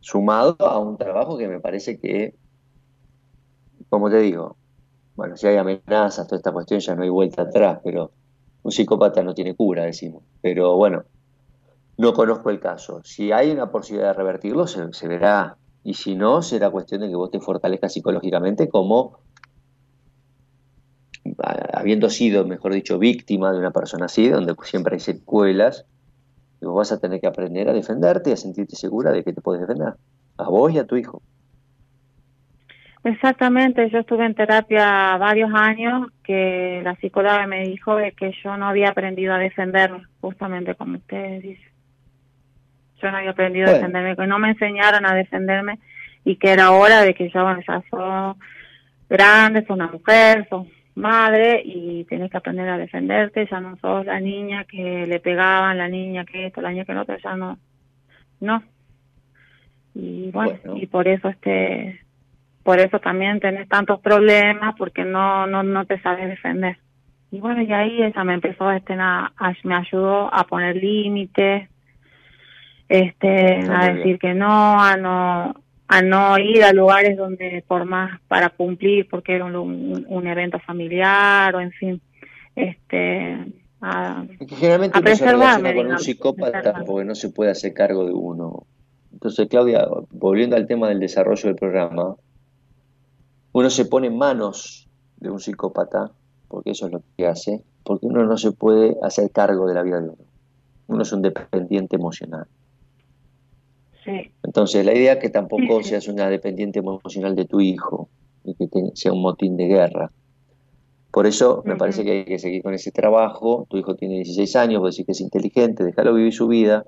sumado a un trabajo que me parece que, como te digo, bueno, si hay amenazas, toda esta cuestión ya no hay vuelta atrás, pero un psicópata no tiene cura, decimos. Pero bueno, no conozco el caso. Si hay una posibilidad de revertirlo, se, se verá. Y si no, será cuestión de que vos te fortalezcas psicológicamente como habiendo sido, mejor dicho, víctima de una persona así, donde siempre hay secuelas, vos vas a tener que aprender a defenderte y a sentirte segura de que te puedes defender, a vos y a tu hijo. Exactamente, yo estuve en terapia varios años que la psicóloga me dijo de que yo no había aprendido a defenderme, justamente como ustedes dicen. Yo no había aprendido a defenderme, que no me enseñaron a defenderme y que era hora de que yo, bueno, ya soy grande, soy una mujer, soy madre y tienes que aprender a defenderte, ya no sos la niña que le pegaban, la niña que esto, la niña que no, otro, ya no, no. Y bueno, y por eso este, por eso también tenés tantos problemas porque no, no, no te sabes defender. Y bueno, y ahí ella me empezó este, a, me ayudó a poner límites, este, a decir que no, a no, a no ir a lugares donde por más para cumplir porque era un, un, evento familiar o en fin este a, generalmente uno se relaciona con un psicópata porque no se puede hacer cargo de uno. Entonces Claudia volviendo al tema del desarrollo del programa uno se pone en manos de un psicópata porque eso es lo que hace porque uno no se puede hacer cargo de la vida de uno uno es un dependiente emocional entonces, la idea es que tampoco seas una dependiente emocional de tu hijo y que sea un motín de guerra. Por eso me parece que hay que seguir con ese trabajo. Tu hijo tiene 16 años, vos decís que es inteligente, déjalo vivir su vida.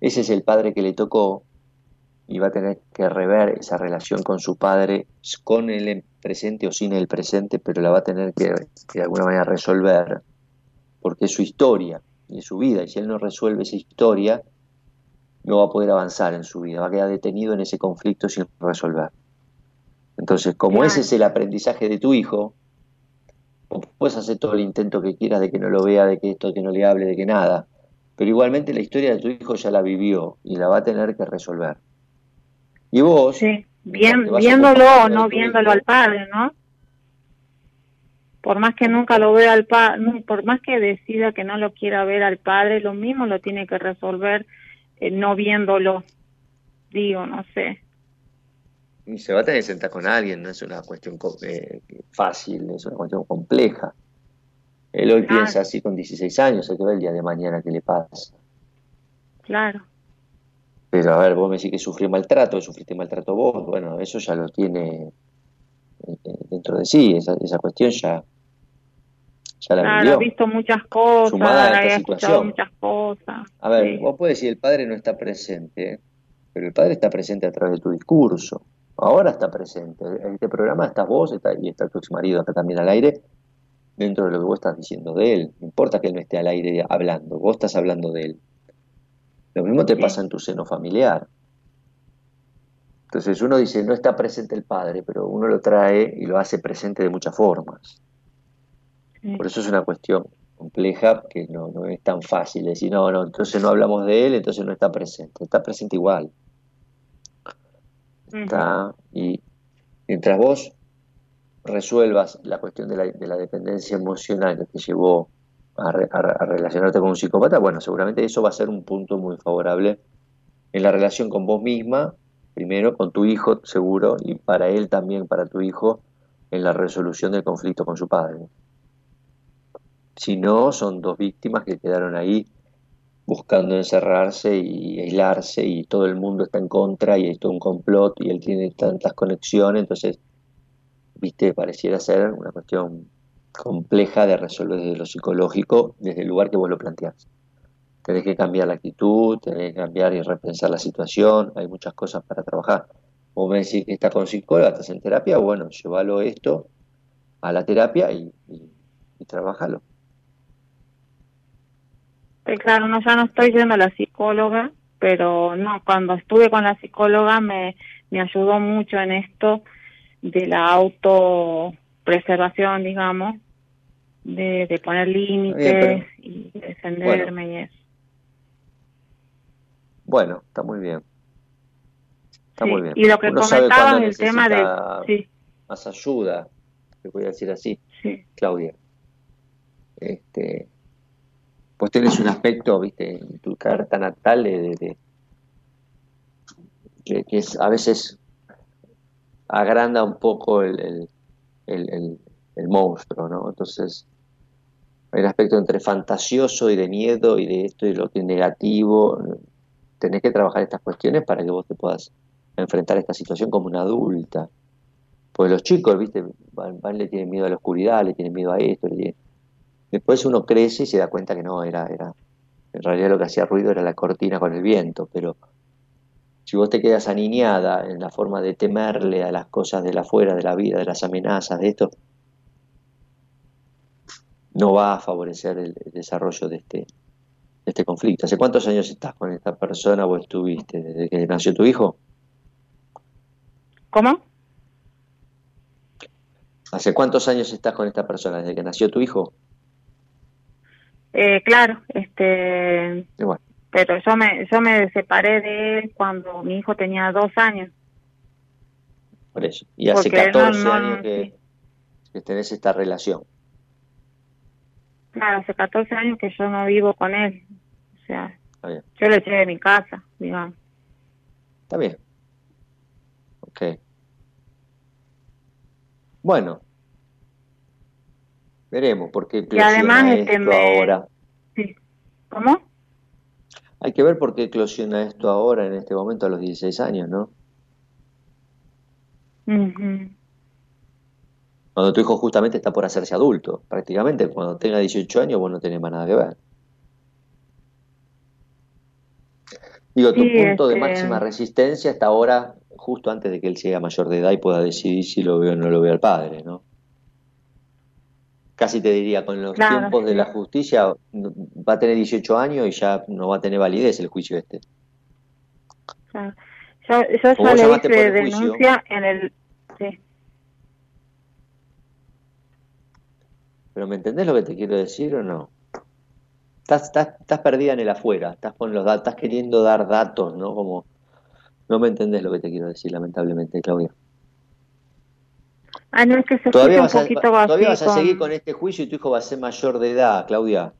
Ese es el padre que le tocó. Y va a tener que rever esa relación con su padre, con el presente o sin el presente, pero la va a tener que de alguna manera resolver, porque es su historia y es su vida, y si él no resuelve esa historia, no va a poder avanzar en su vida, va a quedar detenido en ese conflicto sin resolver. Entonces, como ese es el aprendizaje de tu hijo, puedes hacer todo el intento que quieras de que no lo vea, de que esto, que no le hable, de que nada, pero igualmente la historia de tu hijo ya la vivió y la va a tener que resolver. Y vos... Sí, Bien, viéndolo o no viéndolo al padre, ¿no? Por más que nunca lo vea al padre, por más que decida que no lo quiera ver al padre, lo mismo lo tiene que resolver eh, no viéndolo. Digo, no sé. Y se va a tener que sentar con alguien, no es una cuestión eh, fácil, es una cuestión compleja. Él hoy piensa así con 16 años, hay que ver el día de mañana qué le pasa. Claro. Pero a ver, vos me decís que sufrí maltrato, sufriste maltrato vos, bueno, eso ya lo tiene eh, dentro de sí, esa, esa cuestión ya, ya la claro, ha visto muchas cosas, ha escuchado muchas cosas. A ver, vos puedes decir el padre no está presente, pero el padre está presente a través de tu discurso. Ahora está presente. En este programa estás vos está, y está tu ex marido acá también al aire, dentro de lo que vos estás diciendo de él. No importa que él no esté al aire hablando, vos estás hablando de él. Lo mismo te pasa en tu seno familiar. Entonces uno dice, no está presente el padre, pero uno lo trae y lo hace presente de muchas formas. Por eso es una cuestión compleja que no, no es tan fácil decir, no, no, entonces no hablamos de él, entonces no está presente. Está presente igual. Está, y mientras vos resuelvas la cuestión de la, de la dependencia emocional que te llevó a, relacionarte con un psicópata, bueno, seguramente eso va a ser un punto muy favorable en la relación con vos misma, primero con tu hijo, seguro, y para él también, para tu hijo, en la resolución del conflicto con su padre. Si no, son dos víctimas que quedaron ahí buscando encerrarse y aislarse y todo el mundo está en contra y esto es un complot y él tiene tantas conexiones, entonces, viste, pareciera ser una cuestión compleja de resolver desde lo psicológico, desde el lugar que vos lo planteás. Tenés que cambiar la actitud, tenés que cambiar y repensar la situación, hay muchas cosas para trabajar. Vos me decís que estás con psicóloga, estás en terapia, bueno, llévalo esto a la terapia y, y, trabajalo. claro, no, ya no estoy yendo a la psicóloga, pero no, cuando estuve con la psicóloga me, me ayudó mucho en esto de la auto preservación, digamos, de, poner límites y defenderme y eso. Bueno, está muy bien. Está muy bien. Y lo que comentabas, el tema de... Más ayuda, te voy a decir así, Claudia. Este, pues tenés un aspecto, viste, en tu carta natal de, que, es a veces agranda un poco el, el, el, monstruo, ¿no? Entonces, hay un aspecto entre fantasioso y de miedo y de esto y lo que es negativo. Tenés que trabajar estas cuestiones para que vos te puedas enfrentar esta situación como una adulta. Pues los chicos, viste, van, le tienen miedo a la oscuridad, le tienen miedo a esto. Después uno crece y se da cuenta que no, era, era, en realidad lo que hacía ruido era la cortina con el viento, pero si vos te quedas aniñada en la forma de temerle a las cosas de la afuera, de la vida, de las amenazas, de esto, no va a favorecer el, desarrollo de este, de este conflicto. ¿Hace cuántos años estás con esta persona o estuviste? ¿Desde que nació tu hijo? ¿Cómo? ¿Hace cuántos años estás con esta persona? ¿Desde que nació tu hijo? Eh, claro, este pero yo me yo me separé de él cuando mi hijo tenía dos años. Por eso. Y hace 14 años que, tenés esta relación. Claro hace 14 años que yo no vivo con él. O sea yo le eché de mi casa digamos. Está bien. Ok. Bueno. Veremos porque y además este ahora. Sí. cómo hay que ver por qué eclosiona esto ahora, en este momento, a los 16 años, ¿no? Cuando tu hijo justamente está por hacerse adulto, prácticamente, cuando tenga 18 años vos no tenés más nada que ver. Digo, tu Sí, punto de este- máxima resistencia hasta ahora, justo antes de que él sea mayor de edad y pueda decidir si lo veo o no lo veo al padre, ¿no? Casi te diría, con los Claro, tiempos de la justicia, va a tener 18 años y ya no va a tener validez el juicio este. O sea, yo, yo ya le hice juicio. denuncia en el... Sí. Pero ¿me entendés lo que te quiero decir o no? Estás, estás, estás perdida en el afuera, estás con los datos, estás queriendo dar datos, ¿no? Como no me entendés lo que te quiero decir, lamentablemente, Claudia. Ah, no es que se Todavía vas, escucha a, un poquito todavía así vas a seguir con- este juicio y tu hijo va a ser mayor de edad, Claudia.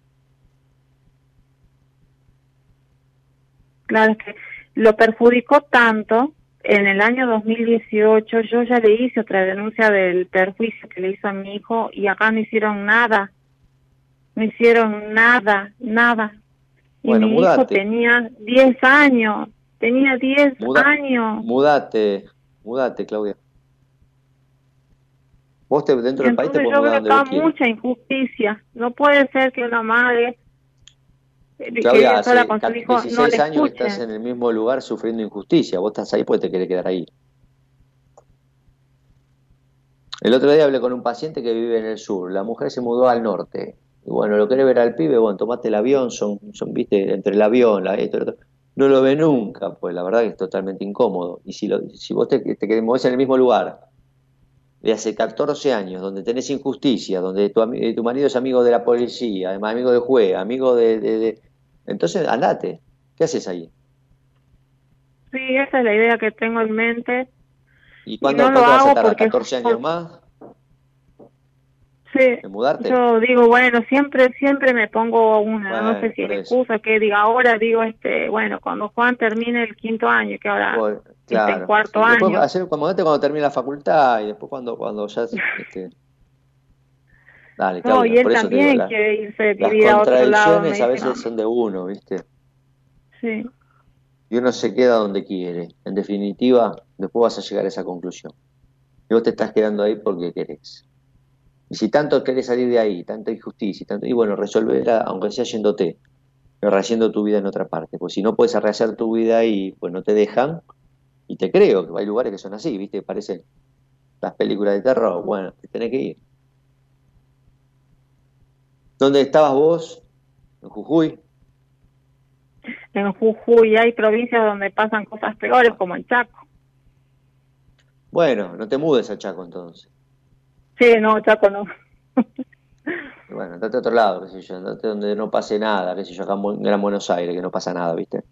Claro, es que lo perjudicó tanto. En el año 2018 yo ya le hice otra denuncia del perjuicio que le hizo a mi hijo y acá no hicieron nada. No hicieron nada, nada. Y Bueno, mi hijo tenía 10 años, tenía 10 Muda- años. Mudate, mudate, Claudia. Vos te, dentro del país te yo vos quieras. mucha injusticia. No puede ser que una madre eh, que Claudia, hace sola con su hijo no 16 le años estás en el mismo lugar sufriendo injusticia. Vos estás ahí porque te querés quedar ahí. El otro día hablé con un paciente que vive en el sur. La mujer se mudó al norte. Y bueno, lo querés ver al pibe, bueno, tomate el avión, son, son viste, entre el avión, la, esto. No lo ve nunca, pues la verdad que es totalmente incómodo. Y si, lo, si vos te, te movés en el mismo lugar de hace 14 años, donde tenés injusticia, donde tu, ami- tu marido es amigo de la policía, además amigo de juez, amigo de, de- de- Entonces, andate. ¿Qué haces ahí? Sí, esa es la idea que tengo en mente. ¿Y cuándo, no lo vas a hago porque- ¿14 años más Sí, en mudarte? yo digo, bueno, siempre siempre me pongo una, no sé si es excusa que diga ahora, digo, este, bueno, cuando Juan termine el quinto año, que ahora está en cuarto Sí, después año. hacer- cuando, cuando termine la facultad y después cuando, cuando ya... Este... Dale, No, Claudia, y él por eso te digo, también la- quiere irse las vivir a otro lado. me contradicciones a veces no. son de uno, ¿viste? Sí, y uno se queda donde quiere. En definitiva, después vas a llegar a esa conclusión. Y vos te estás quedando ahí porque querés. Y si tanto querés salir de ahí, tanta injusticia, y, tanto, y bueno, resolverla, aunque sea yéndote, pero rehaciendo tu vida en otra parte. Pues si no puedes rehacer tu vida ahí, pues no te dejan, y te creo que hay lugares que son así, ¿viste? Parecen las películas de terror. Bueno, te tenés que ir. ¿Dónde estabas vos? En Jujuy. en Jujuy hay provincias donde pasan cosas peores, como en Chaco. Bueno, no te mudes a Chaco entonces. Sí, no, Chaco no. Bueno, andate a otro lado, qué sé yo, andate donde no pase nada, qué sé yo, acá en Gran Buenos Aires, que no pasa nada, ¿viste?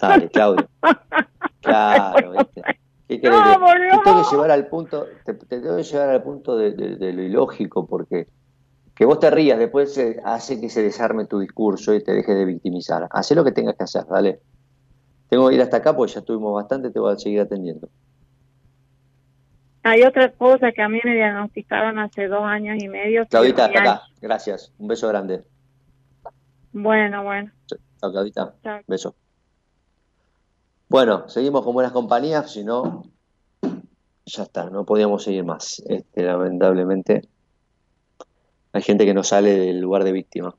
Dale, Claudio. Claro, ¿viste? ¿Qué querés? No, Te- tengo que llevar al punto, te, te tengo que llevar al punto de, de- de lo ilógico, porque que vos te rías después se- hace que se desarme tu discurso y te dejes de victimizar. Hacé lo que tengas que hacer, dale. Tengo que ir hasta acá porque ya estuvimos bastante, te voy a seguir atendiendo. Hay otra cosa que a mí me diagnosticaron hace dos años y medio. Claudita, hasta acá. Gracias. Un beso grande. Bueno, bueno. Chao, Claudita. Chao. Beso. Bueno, seguimos con buenas compañías, si no, ya está, no podíamos seguir más. Este, lamentablemente, hay gente que no sale del lugar de víctima.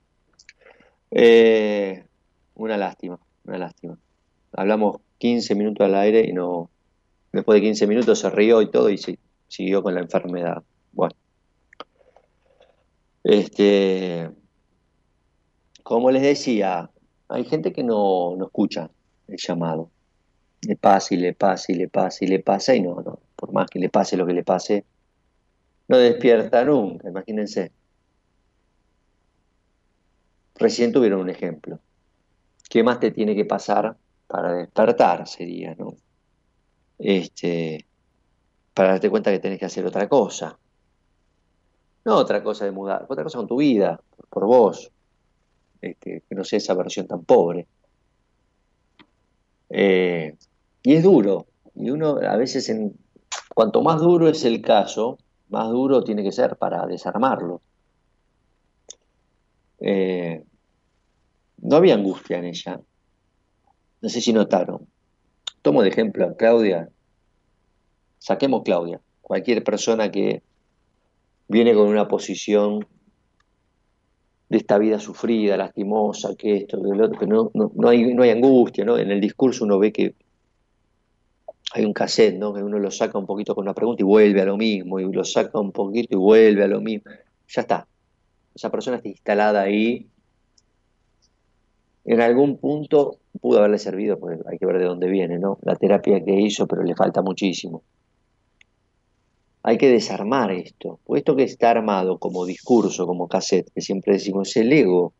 Eh, una lástima, una lástima. Hablamos 15 minutos al aire y no, después de 15 minutos se rió y todo y se, siguió con la enfermedad. Bueno, este, como les decía, hay gente que no, no escucha el llamado. Le pasa y le pasa y le pasa y le pasa y no, no, por más que le pase lo que le pase, no despierta nunca, imagínense. Recién tuvieron un ejemplo. ¿Qué más te tiene que pasar para despertar? Sería, ¿no? Este, para darte cuenta que tenés que hacer otra cosa. No otra cosa de mudar, otra cosa con tu vida, por, vos. Este, que no sea esa versión tan pobre. Eh, y es duro. Y uno a veces, en, cuanto más duro es el caso, más duro tiene que ser para desarmarlo. Eh, no había angustia en ella. No sé si notaron. Tomo de ejemplo a Claudia. Saquemos Claudia. Cualquier persona que viene con una posición de esta vida sufrida, lastimosa, que esto, que lo otro, pero no, no, hay, no hay angustia, ¿no? En el discurso uno ve que hay un cassette, ¿no? Que uno lo saca un poquito con una pregunta y vuelve a lo mismo, y lo saca un poquito y vuelve a lo mismo. Ya está. Esa persona está instalada ahí. En algún punto pudo haberle servido, pues hay que ver de dónde viene, ¿no? La terapia que hizo, pero le falta muchísimo. Hay que desarmar esto, pues esto que está armado como discurso, como cassette, que siempre decimos, es el ego.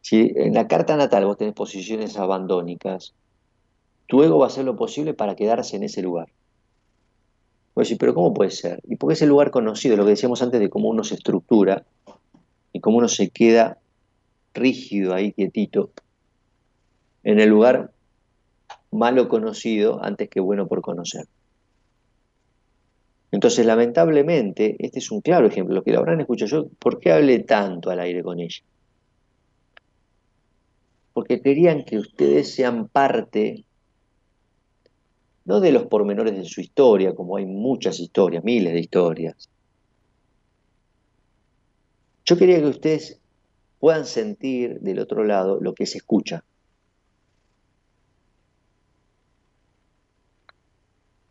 Si en la carta natal vos tenés posiciones abandónicas, tu ego va a hacer lo posible para quedarse en ese lugar. Vos decís, pero ¿cómo puede ser? Y porque es el lugar conocido, lo que decíamos antes de cómo uno se estructura y cómo uno se queda rígido ahí, quietito, en el lugar malo conocido antes que bueno por conocer. Entonces, lamentablemente, este es un claro ejemplo, lo que lo habrán escuchado yo, ¿por qué hablé tanto al aire con ella? Porque querían que ustedes sean parte, no de los pormenores de su historia, como hay muchas historias, miles de historias. Yo quería que ustedes puedan sentir del otro lado lo que se escucha.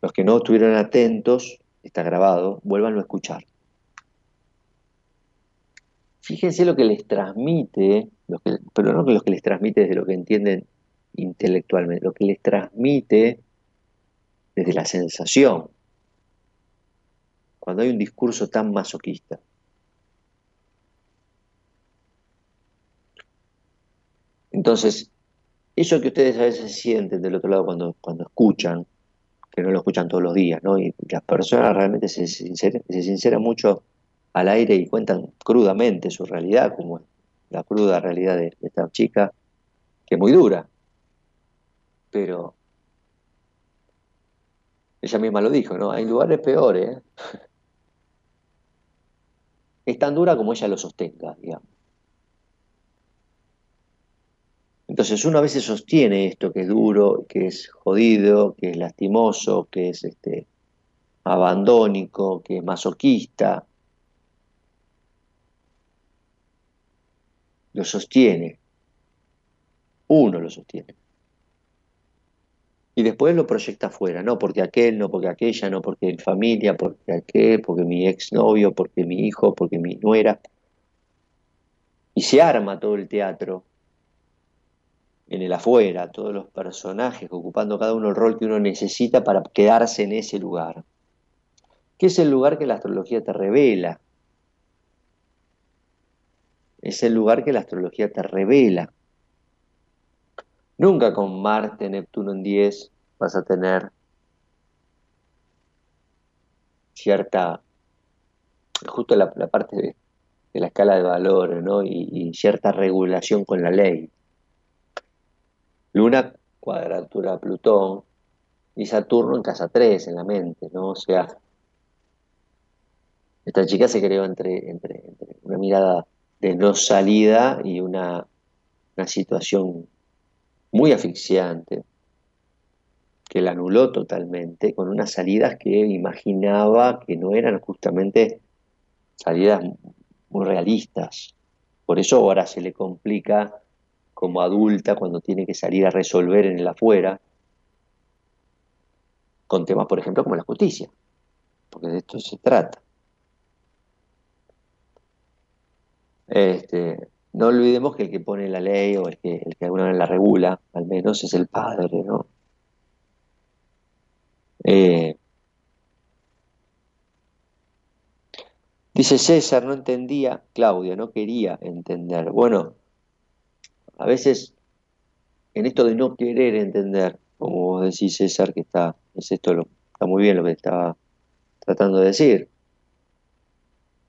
Los que no estuvieron atentos está grabado, vuélvanlo a escuchar. Fíjense lo que les transmite, pero no lo que les transmite desde lo que entienden intelectualmente, lo que les transmite desde la sensación, cuando hay un discurso tan masoquista. Entonces, eso que ustedes a veces sienten del otro lado cuando, cuando escuchan, que no lo escuchan todos los días, ¿no? Y las personas realmente se sinceran, mucho al aire y cuentan crudamente su realidad, como la cruda realidad de, esta chica, que es muy dura. Pero ella misma lo dijo, ¿no? Hay lugares peores. Es tan dura como ella lo sostenga, digamos. Entonces uno a veces sostiene esto que es duro, que es jodido, que es lastimoso, que es este, abandónico, que es masoquista. Lo sostiene. Uno lo sostiene. Y después lo proyecta afuera, no porque aquel, no porque aquella, no porque mi familia, porque aquel, porque mi exnovio, porque mi hijo, porque mi nuera. Y se arma todo el teatro en el afuera, todos los personajes ocupando cada uno el rol que uno necesita para quedarse en ese lugar. ¿Qué es el lugar que la astrología te revela? Es el lugar que la astrología te revela. Nunca con Marte, Neptuno en 10 vas a tener cierta, justo la, parte de, la escala de valores, ¿no? y cierta regulación con la ley. Luna cuadratura Plutón y Saturno en casa 3 en la mente, ¿no? O sea, esta chica se creó entre, entre, una mirada de no salida y una, una situación muy asfixiante que la anuló totalmente con unas salidas que imaginaba que no eran justamente salidas muy realistas. Por eso ahora se le complica como adulta cuando tiene que salir a resolver en el afuera, con temas, por ejemplo, como la justicia, porque de esto se trata. Este, no olvidemos que el que pone la ley o el que, el que alguna vez la regula, al menos, es el padre, ¿no? Eh, dice César, no entendía, Claudia, no quería entender. Bueno, a veces en esto de no querer entender, como vos decís César, que está, es esto lo, está muy bien lo que estaba tratando de decir.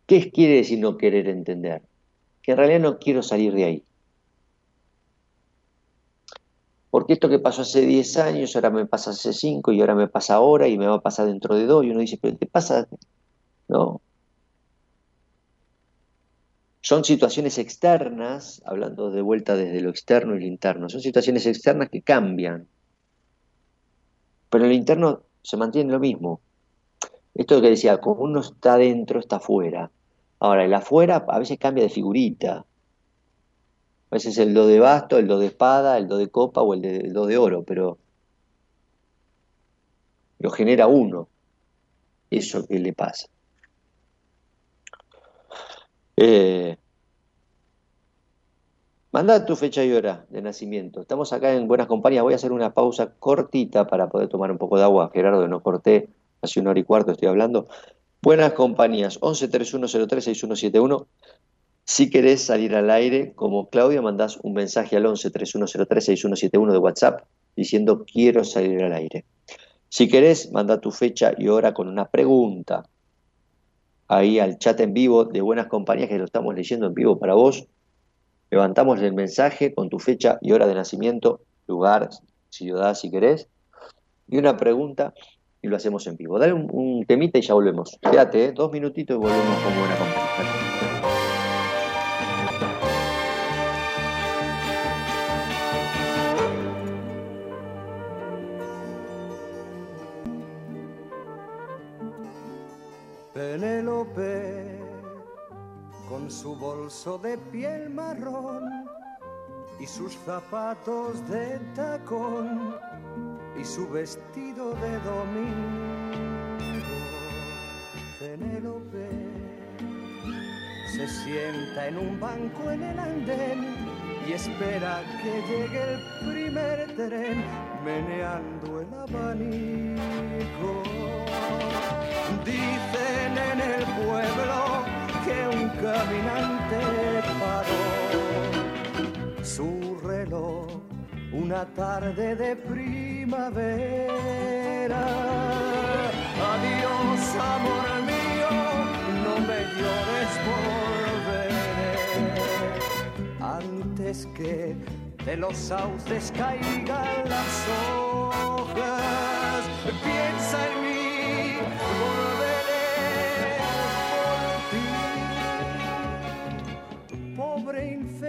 ¿Qué quiere decir no querer entender? En realidad no quiero salir de ahí. Porque esto que pasó hace 10 años, ahora me pasa hace 5 y ahora me pasa ahora y me va a pasar dentro de 2 y uno dice, pero ¿qué pasa? No, son situaciones externas, hablando de vuelta desde lo externo y lo interno, son situaciones externas que cambian. Pero en lo interno se mantiene lo mismo. Esto que decía, como uno está dentro, está afuera. Ahora, el afuera a veces cambia de figurita. A veces el do de basto, el do de espada, el do de copa o el, de, do de oro, pero lo genera uno. Eso que le pasa. Eh, manda tu fecha y hora de nacimiento. Estamos acá en Buenas Compañías. Voy a hacer una pausa cortita para poder tomar un poco de agua. Gerardo, no corté, hace una hora y cuarto estoy hablando. Buenas Compañías, 11 6171 Si querés salir al aire, como Claudia, mandás un mensaje al 11 6171 de WhatsApp diciendo quiero salir al aire. Si querés, manda tu fecha y hora con una pregunta ahí al chat en vivo de Buenas Compañías, que lo estamos leyendo en vivo para vos. Levantamos el mensaje con tu fecha y hora de nacimiento, lugar, ciudad, si querés, y una pregunta y lo hacemos en vivo. Dale un, temita y ya volvemos. Quédate, ¿eh? dos minutitos y volvemos con Buena Compañía. Penélope, con su bolso de piel marrón y sus zapatos de tacón y su vestido de domingo. Penélope se sienta en un banco en el andén y espera que llegue el primer tren meneando el abanico. Dicen en el pueblo que un caminante paró su reloj una tarde de primavera. Adiós, amor mío, no me llores volveré antes que de los sauces caigan las hojas. Piensa en mí volveré por ti. Pobre infeliz,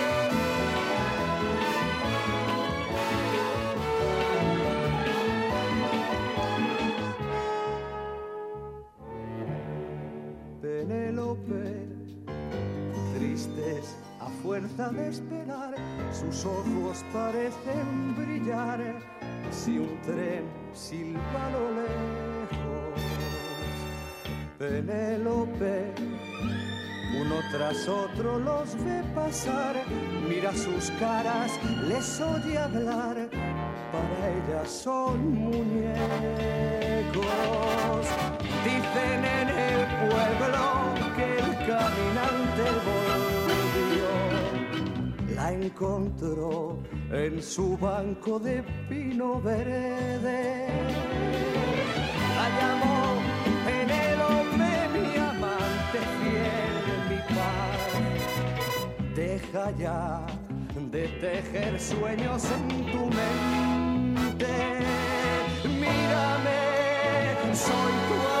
Tristes a fuerza de esperar, sus ojos parecen brillar si un tren silba lo lejos. Penélope, uno tras otro los ve pasar, mira sus caras, les oye hablar, para ellas son muñecos. Dicen en el pueblo caminante volvió, la encontró en su banco de pino verde. La llamó Penélope, mi amante fiel, mi paz. Deja ya de tejer sueños en tu mente. Mírame, soy tu amor,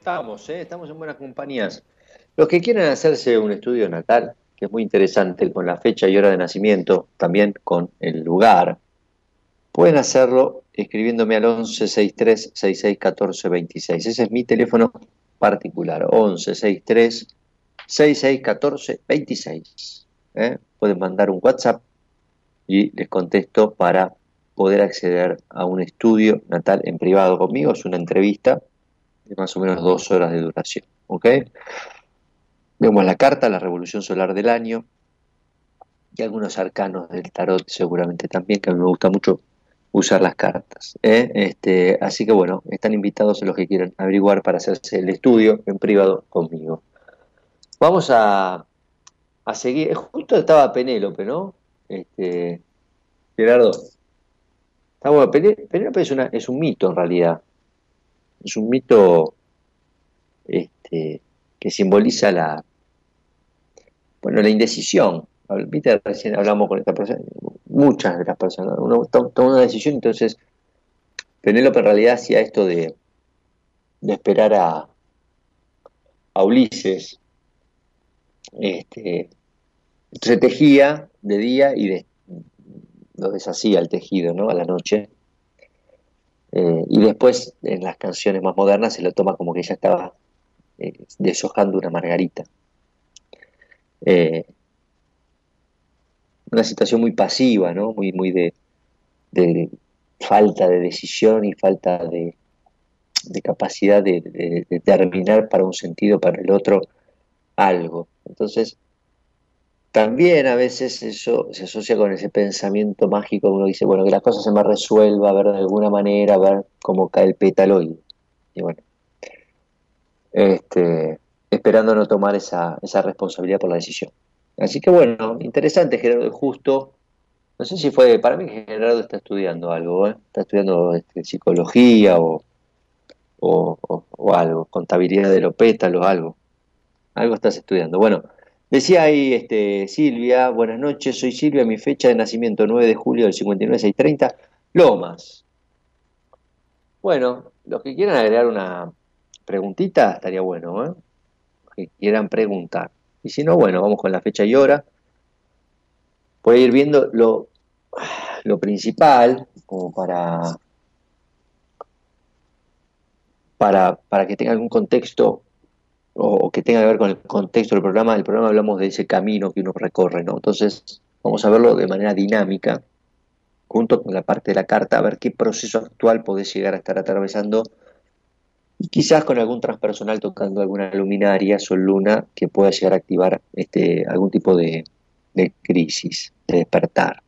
Estamos, ¿eh? estamos en buenas compañías. Los que quieran hacerse un estudio natal, que es muy interesante, con la fecha y hora de nacimiento, también con el lugar, pueden hacerlo escribiéndome al 1163 6614 26. Ese es mi teléfono particular, 1163 6614 26. Pueden mandar un WhatsApp y les contesto para poder acceder a un estudio natal en privado conmigo. Es una entrevista más o menos dos horas de duración. ¿Ok? Vemos la carta, la revolución solar del año y algunos arcanos del tarot seguramente también, que a mí me gusta mucho usar las cartas. ¿eh? Este, así que bueno, están invitados los que quieran averiguar para hacerse el estudio en privado conmigo. Vamos a, a seguir. Justo estaba Penélope, ¿no? Este, Gerardo. Penélope es, una, es un mito en realidad. Es un mito este, que simboliza la, bueno, la indecisión. Viste, recién hablamos con esta persona, muchas de las personas, uno toma una decisión, entonces Penélope en realidad hacía esto de, de esperar a, a Ulises. Este, se tejía de día y de, lo deshacía el tejido, ¿no? A la noche. Eh, y después en las canciones más modernas se lo toma como que ella estaba eh, deshojando una margarita. Eh, una situación muy pasiva, ¿no? Muy, muy de, falta de decisión y falta de, capacidad de, determinar para un sentido, para el otro, algo. Entonces, también a veces eso se asocia con ese pensamiento mágico, uno dice, bueno, que las cosas se me resuelva, ver de alguna manera, ver cómo cae el pétalo y, bueno, este, esperando no tomar esa, esa responsabilidad por la decisión. Así que bueno, interesante Gerardo, justo, no sé si fue, para mí Gerardo está estudiando algo, ¿eh? está estudiando este, psicología o, o, o, algo, contabilidad de los pétalos, algo, algo estás estudiando. Bueno, Decía ahí este, Silvia, buenas noches, soy Silvia, mi fecha de nacimiento 9 de julio del 59, 630, Lomas. Bueno, los que quieran agregar una preguntita, estaría bueno, ¿eh? Los que quieran preguntar. Y si no, bueno, vamos con la fecha y hora. Puede ir viendo lo, lo principal, como para, para, para que tenga algún contexto o, que tenga que ver con el contexto del programa, del programa hablamos de ese camino que uno recorre, ¿no? Entonces, vamos a verlo de manera dinámica, junto con la parte de la carta, a ver qué proceso actual podés llegar a estar atravesando y quizás con algún transpersonal tocando alguna luminaria, sol luna, que pueda llegar a activar este, algún tipo de, crisis, de despertar.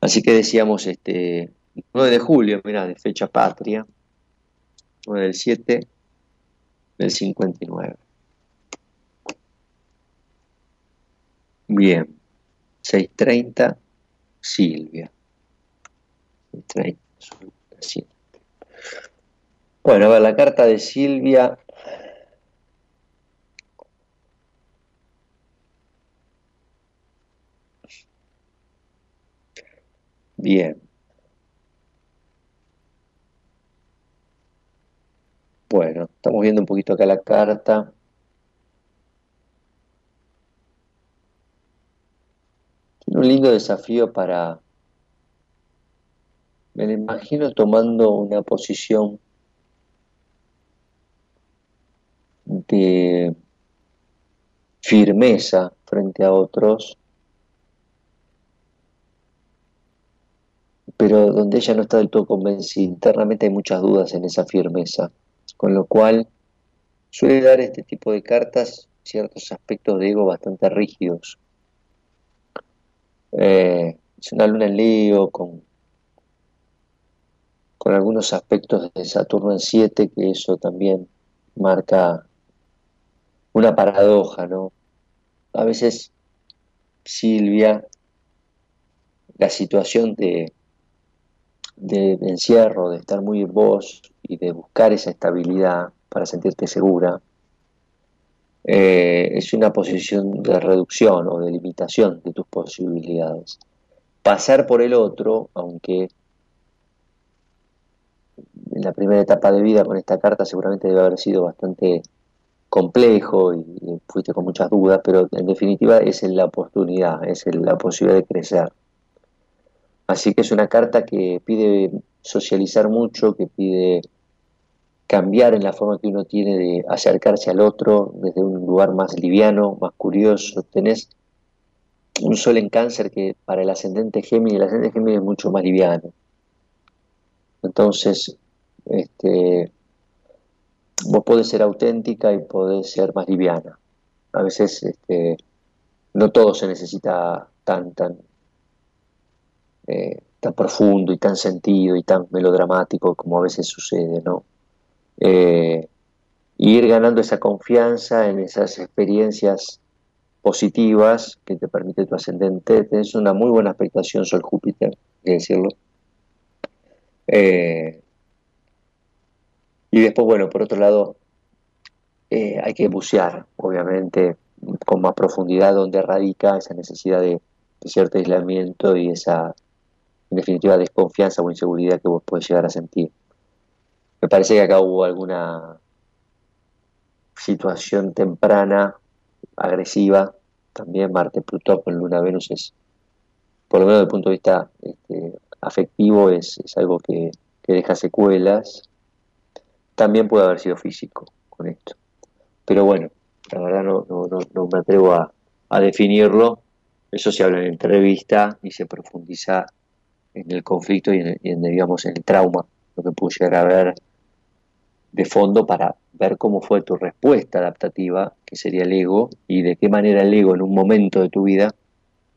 Así que decíamos, este, 9 de julio, mira, de fecha patria, 9 del 7, del 59. Bien, 6.30, Silvia. 6.30, Bueno, a la carta de Silvia. Bien. Bueno, estamos viendo un poquito acá la carta. Tiene un lindo desafío para... Me lo imagino tomando una posición de firmeza frente a otros, pero donde ella no está del todo convencida. Internamente hay muchas dudas en esa firmeza con lo cual suele dar este tipo de cartas ciertos aspectos de ego bastante rígidos. Eh, es una luna en Leo con, con algunos aspectos de Saturno en 7, que eso también marca una paradoja, ¿no? A veces Silvia, la situación de, de, encierro, de estar muy vos, y de buscar esa estabilidad para sentirte segura, eh, es una posición de reducción o de limitación de tus posibilidades. Pasar por el otro, aunque en la primera etapa de vida con esta carta seguramente debe haber sido bastante complejo y, fuiste con muchas dudas, pero en definitiva es la oportunidad, es la posibilidad de crecer. Así que es una carta que pide socializar mucho, que pide cambiar en la forma que uno tiene de acercarse al otro desde un lugar más liviano, más curioso. Tenés un sol en cáncer que para el ascendente Géminis, el ascendente Géminis es mucho más liviano. Entonces, este, vos podés ser auténtica y podés ser más liviana. A veces este, no todo se necesita tan, tan, eh, tan profundo y tan sentido y tan melodramático como a veces sucede, ¿no? Eh, ir ganando esa confianza en esas experiencias positivas que te permite tu ascendente. Tienes una muy buena expectación Sol Júpiter, hay que decirlo. Eh, y después, bueno, por otro lado, hay que bucear, obviamente, con más profundidad donde radica esa necesidad de, cierto aislamiento y esa, en definitiva, desconfianza o inseguridad que vos podés llegar a sentir. Me parece que acá hubo alguna situación temprana, agresiva, también Marte, Plutón con Luna, Venus es, por lo menos desde el punto de vista este, afectivo, es, es algo que, que deja secuelas. También puede haber sido físico con esto. Pero bueno, la verdad no, no, no, me atrevo a, a, definirlo. Eso se habla en entrevista y se profundiza en el conflicto y en, digamos, en el trauma, lo que pudo llegar a ver de fondo para ver cómo fue tu respuesta adaptativa, que sería el ego, y de qué manera el ego en un momento de tu vida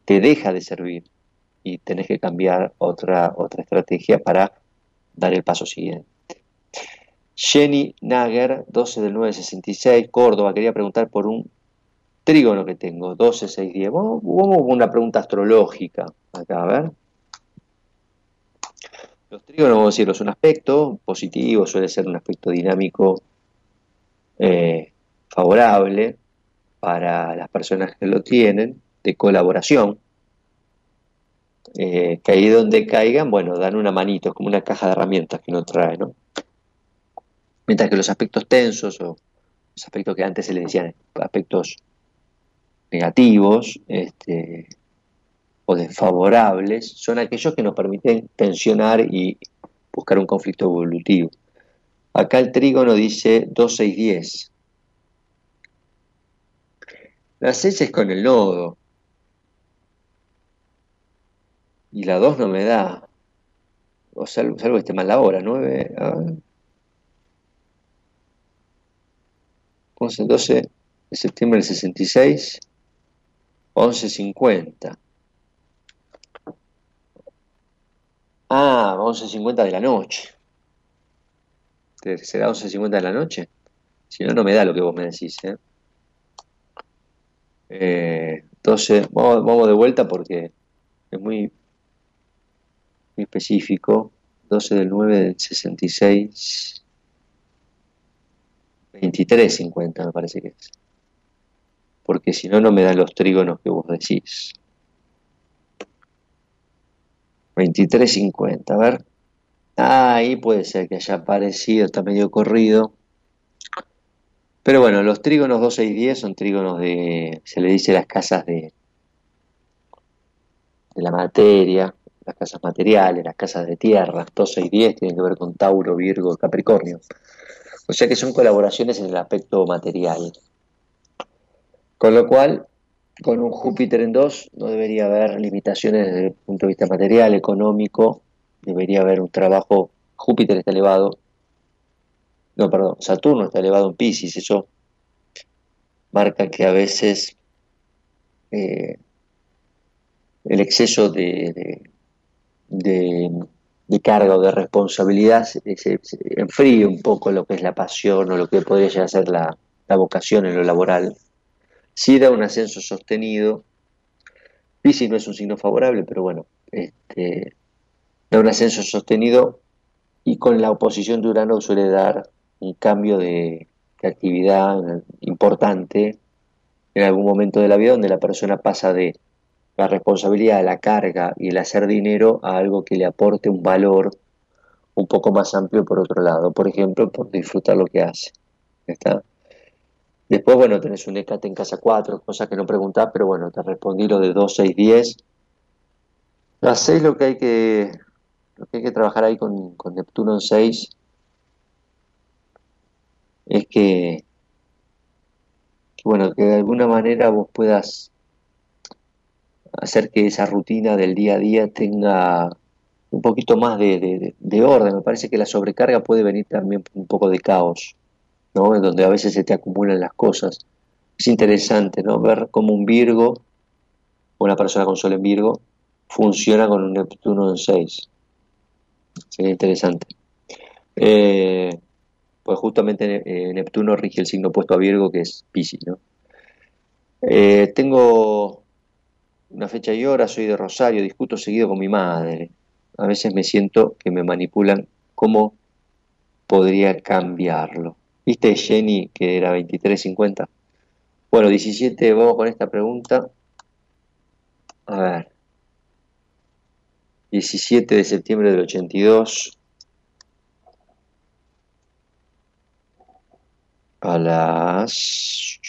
te deja de servir y tenés que cambiar otra, otra estrategia para dar el paso siguiente. Jenny Nager, 12 del 966, Córdoba, quería preguntar por un trígono que tengo, 12, 6, 10. Vamos, vamos con una pregunta astrológica acá, a ver. Los trígonos, vamos a decirlo, es un aspecto positivo, suele ser un aspecto dinámico eh, favorable para las personas que lo tienen, de colaboración, eh, que ahí donde caigan, bueno, dan una manito, es como una caja de herramientas que uno trae, ¿no? Mientras que los aspectos tensos o los aspectos que antes se le decían aspectos negativos este, o desfavorables son aquellos que nos permiten tensionar y buscar un conflicto evolutivo. Acá el trígono dice 2, 6, 10. La 6 es con el nodo. Y la 2 no me da. O salvo, salvo que esté mal la hora, 9. 11, 12 de septiembre del 66, 11.50. Ah, 11.50 de la noche. ¿Será 11.50 de la noche? Si no, no me da lo que vos me decís. ¿eh? Eh, entonces, vamos, vamos, de vuelta porque es muy, muy específico. 12 del 9 del 66. 23.50 me parece que es. Porque si no, no me dan los trígonos que vos decís. 23.50, a ver. Ah, ahí puede ser que haya aparecido, está medio corrido. Pero bueno, los trígonos 2, 6, 10 son trígonos de, se le dice las casas de, de la materia, las casas materiales, las casas de tierra. 2, 6, 10 tienen que ver con Tauro, Virgo, Capricornio. O sea que son colaboraciones en el aspecto material. Con lo cual, con un Júpiter en 2 no debería haber limitaciones desde el punto de vista material, económico, debería haber un trabajo, Júpiter está elevado, no, perdón, Saturno está elevado en Pisces, eso marca que a veces eh, el exceso de, de carga o de responsabilidad se, enfríe un poco lo que es la pasión o lo que podría ser la, vocación en lo laboral. Sí da un ascenso sostenido. Piscis no es un signo favorable, pero bueno, este, da un ascenso sostenido y con la oposición de Urano suele dar un cambio de, de actividad importante en algún momento de la vida donde la persona pasa de la responsabilidad, la carga y el hacer dinero a algo que le aporte un valor un poco más amplio por otro lado. Por ejemplo, por disfrutar lo que hace. ¿Está? Después, bueno, tenés un ECAT en casa 4, cosa que no preguntás, pero bueno, te respondí lo de 2, 6, 10. Las 6 lo que hay que, lo que hay que trabajar ahí con, con Neptuno en 6 es que, que, bueno, que de alguna manera vos puedas hacer que esa rutina del día a día tenga un poquito más de, de, de, orden. Me parece que la sobrecarga puede venir también un poco de caos, ¿no? En donde a veces se te acumulan las cosas. Es interesante, ¿no? Ver cómo un Virgo, una persona con Sol en Virgo, funciona con un Neptuno en 6. Sería interesante. Eh, pues justamente eh, Neptuno rige el signo opuesto a Virgo, que es Piscis, ¿no? Eh, tengo una fecha y hora, soy de Rosario, discuto seguido con mi madre. A veces me siento que me manipulan. ¿Cómo podría cambiarlo? ¿Viste Jenny que era 23.50? Bueno, 17, vamos con esta pregunta. A ver. 17 de septiembre del 82. A las...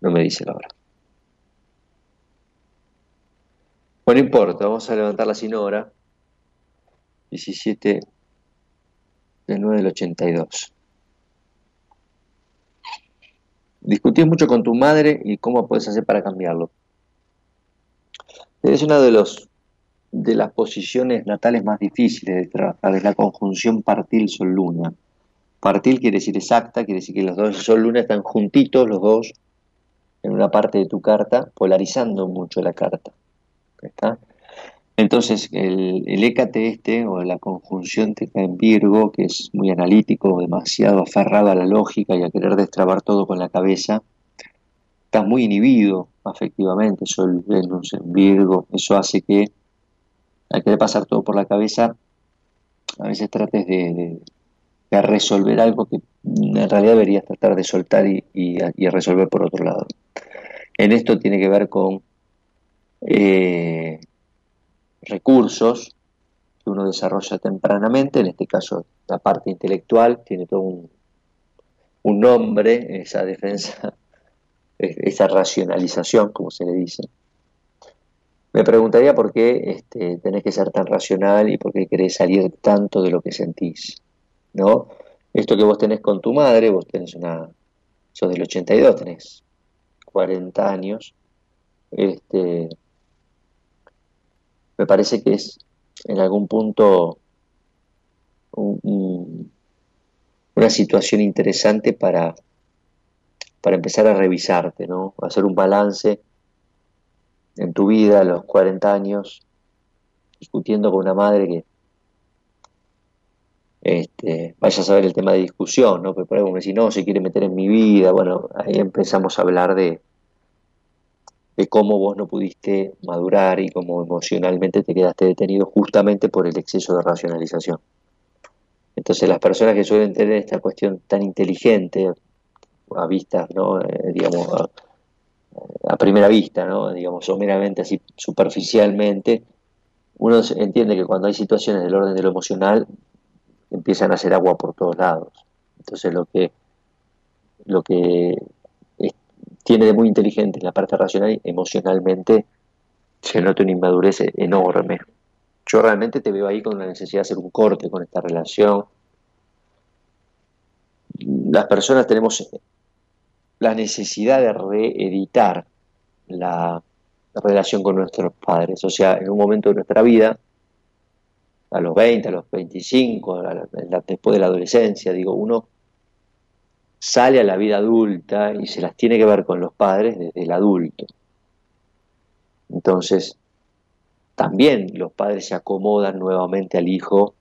No me dice la hora. Bueno, no importa, vamos a levantarla sin hora. 17 del 9 del 82. Discutís mucho con tu madre y cómo puedes hacer para cambiarlo. Es una de, los, de las posiciones natales más difíciles de trabajar, es la conjunción partil-sol-luna. Partil quiere decir exacta, quiere decir que los dos sol-luna están juntitos, los dos, en una parte de tu carta, polarizando mucho la carta. ¿Está? Entonces, el, el écate este, o la conjunción te cae en Virgo, que es muy analítico, demasiado aferrado a la lógica y a querer destrabar todo con la cabeza, estás muy inhibido afectivamente, Sol Venus en Virgo, eso hace que al querer pasar todo por la cabeza, a veces trates de, resolver algo que en realidad deberías tratar de soltar y, resolver por otro lado. En esto tiene que ver con eh, recursos que uno desarrolla tempranamente, en este caso la parte intelectual, tiene todo un, un nombre, esa defensa, esa racionalización, como se le dice. Me preguntaría por qué este, tenés que ser tan racional y por qué querés salir tanto de lo que sentís, ¿no? Esto que vos tenés con tu madre, vos tenés una, sos del 82, tenés 40 años, este, me parece que es en algún punto un, un, una situación interesante para, para empezar a revisarte, ¿no? hacer un balance en tu vida a los 40 años, discutiendo con una madre que este, vaya a saber el tema de discusión, ¿no? Pero por ahí me decís, no, se quiere meter en mi vida, bueno, ahí empezamos a hablar de, de cómo vos no pudiste madurar y cómo emocionalmente te quedaste detenido justamente por el exceso de racionalización. Entonces las personas que suelen tener esta cuestión tan inteligente a vista, ¿no? Eh, digamos, a, a, primera vista, ¿no? digamos, someramente así superficialmente, uno entiende que cuando hay situaciones del orden de lo emocional, empiezan a hacer agua por todos lados. Entonces lo que, lo que tiene de muy inteligente la parte racional emocionalmente se nota una inmadurez enorme. Yo realmente te veo ahí con la necesidad de hacer un corte con esta relación. Las personas tenemos la necesidad de reeditar la relación con nuestros padres. O sea, en un momento de nuestra vida, a los 20, a los 25, a la, después de la adolescencia, digo, uno sale a la vida adulta y se las tiene que ver con los padres desde el adulto. Entonces, también los padres se acomodan nuevamente al hijo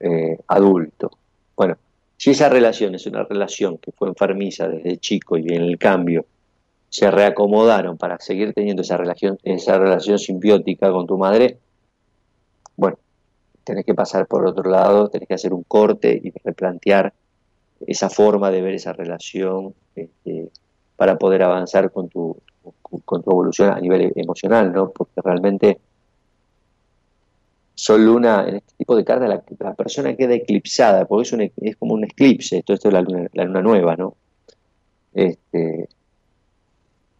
eh, adulto. Bueno, si esa relación es una relación que fue enfermiza desde chico y en el cambio se reacomodaron para seguir teniendo esa relación, esa relación simbiótica con tu madre, bueno, tenés que pasar por otro lado, tenés que hacer un corte y replantear esa forma de ver esa relación este, para poder avanzar con tu, con tu evolución a nivel emocional, ¿no? Porque realmente Sol Luna, en este tipo de cartas, la, la persona queda eclipsada, porque es, un, es como un eclipse, esto, esto es la luna, nueva, ¿no? Este,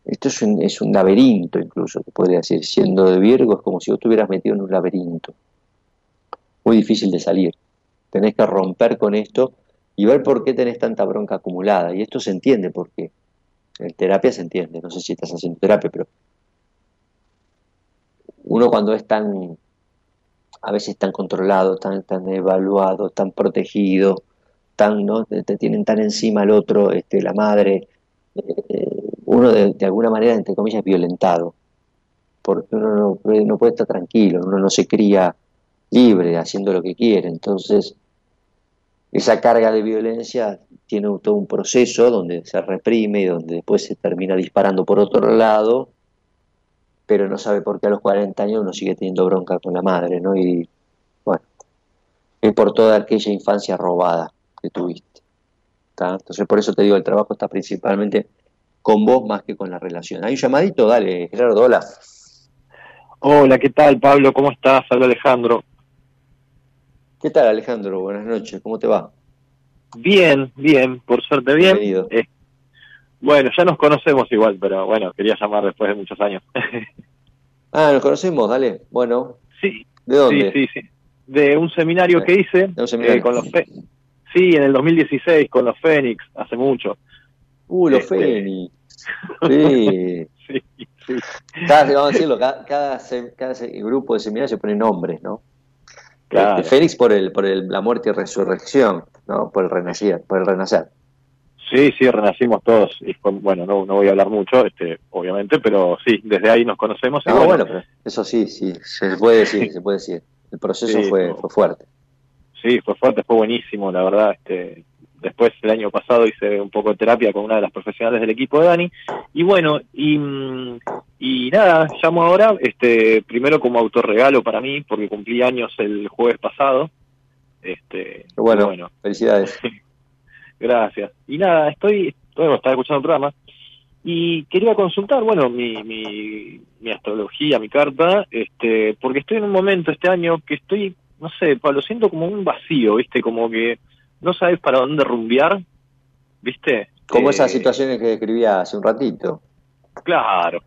esto es un, es un laberinto incluso, te podría decir, siendo de Virgo es como si vos estuvieras metido en un laberinto, muy difícil de salir, tenés que romper con esto y ver por qué tenés tanta bronca acumulada, y esto se entiende por qué, en terapia se entiende, no sé si estás haciendo terapia, pero uno cuando es tan, a veces tan controlado, tan, tan evaluado, tan protegido, tan, ¿no? te, tienen tan encima al otro, este, la madre, eh, uno de, alguna manera, entre comillas, violentado, porque uno no, no puede estar tranquilo, uno no se cría libre, haciendo lo que quiere, entonces esa carga de violencia tiene todo un proceso donde se reprime y donde después se termina disparando por otro lado pero no sabe por qué a los 40 años uno sigue teniendo bronca con la madre, ¿no? Y bueno, es por toda aquella infancia robada que tuviste. Entonces por eso te digo, el trabajo está principalmente con vos más que con la relación. Hay un llamadito, dale, Gerardo, hola. Hola, ¿qué tal Pablo? ¿Cómo estás? Habla Alejandro. ¿Qué tal Alejandro? Buenas noches, ¿cómo te va? Bien, bien, por suerte bien. Bienvenido. Eh, bueno, ya nos conocemos igual, pero bueno, quería llamar después de muchos años. ah, nos conocemos, dale. Bueno. Sí. ¿De dónde? Sí, sí, sí. De un seminario que hice ¿De un seminario? eh, con los Fe Sí, en el 2016 con los Fénix, hace mucho. Uh, los Este- Fénix. Sí. Sí, sí. Cada, vamos a decirlo, cada, cada, cada grupo de seminarios se pone nombres, ¿no? Claro. Este, Fénix por el, por el, la muerte y resurrección, ¿no? Por el renacer, por el renacer. Sí, sí, renacimos todos. Y fue- bueno, no, no voy a hablar mucho, este, obviamente, pero sí, desde ahí nos conocemos. y No, bueno, bueno, pero eso sí, sí, se puede decir, se puede decir. El proceso Sí, fue, fue fuerte. Sí, fue fuerte, fue buenísimo, la verdad. Este, después, el año pasado hice un poco de terapia con una de las profesionales del equipo de Dani. Y bueno, y, y nada, llamo ahora, este, primero como autorregalo para mí, porque cumplí años el jueves pasado. Este, bueno, bueno, felicidades. gracias. Y nada, estoy, bueno, estaba escuchando el programa y quería consultar, bueno, mi, mi, mi astrología, mi carta, este, porque estoy en un momento este año que estoy, no sé, Pablo, siento como un vacío, ¿viste? Como que no sabes para dónde rumbear, ¿viste? Como Eh, esas situaciones que describía hace un ratito. Claro,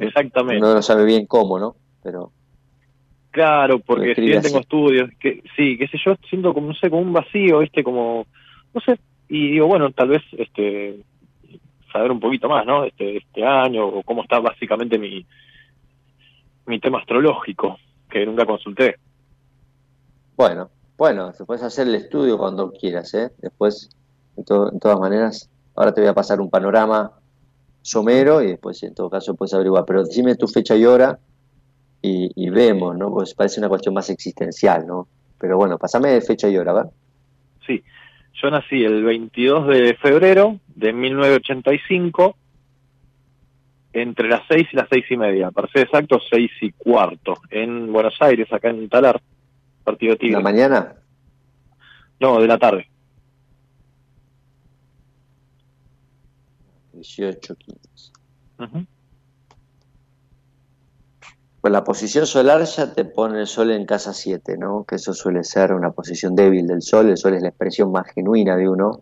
exactamente. Uno no sabe bien cómo, ¿no? Pero Claro, porque si bien tengo estudios, que sí, qué sé yo, siento como, no sé, como un vacío, ¿viste? Como, no sé, y digo, bueno, tal vez, este, saber un poquito más, ¿no? Este, este año, o cómo está básicamente mi, mi tema astrológico, que nunca consulté. bueno, bueno, te puedes hacer el estudio cuando quieras, ¿eh? Después, de, to- de todas maneras, ahora te voy a pasar un panorama somero y después, en todo caso, puedes averiguar. Pero decime tu fecha y hora y, vemos, ¿no? Pues parece una cuestión más existencial, ¿no? Pero bueno, pasame fecha y hora, ¿va? Sí, yo nací el 22 de febrero de 1985, entre las 6 y las seis y media, para ser exacto, 6 y cuarto, en Buenos Aires, acá en Talar, partido ¿En Tigre. la mañana? No, de la tarde. 18, 15. Ujú. Pues la posición solar ya te pone el sol en casa 7, ¿no? Que eso suele ser una posición débil del sol, el sol es la expresión más genuina de uno.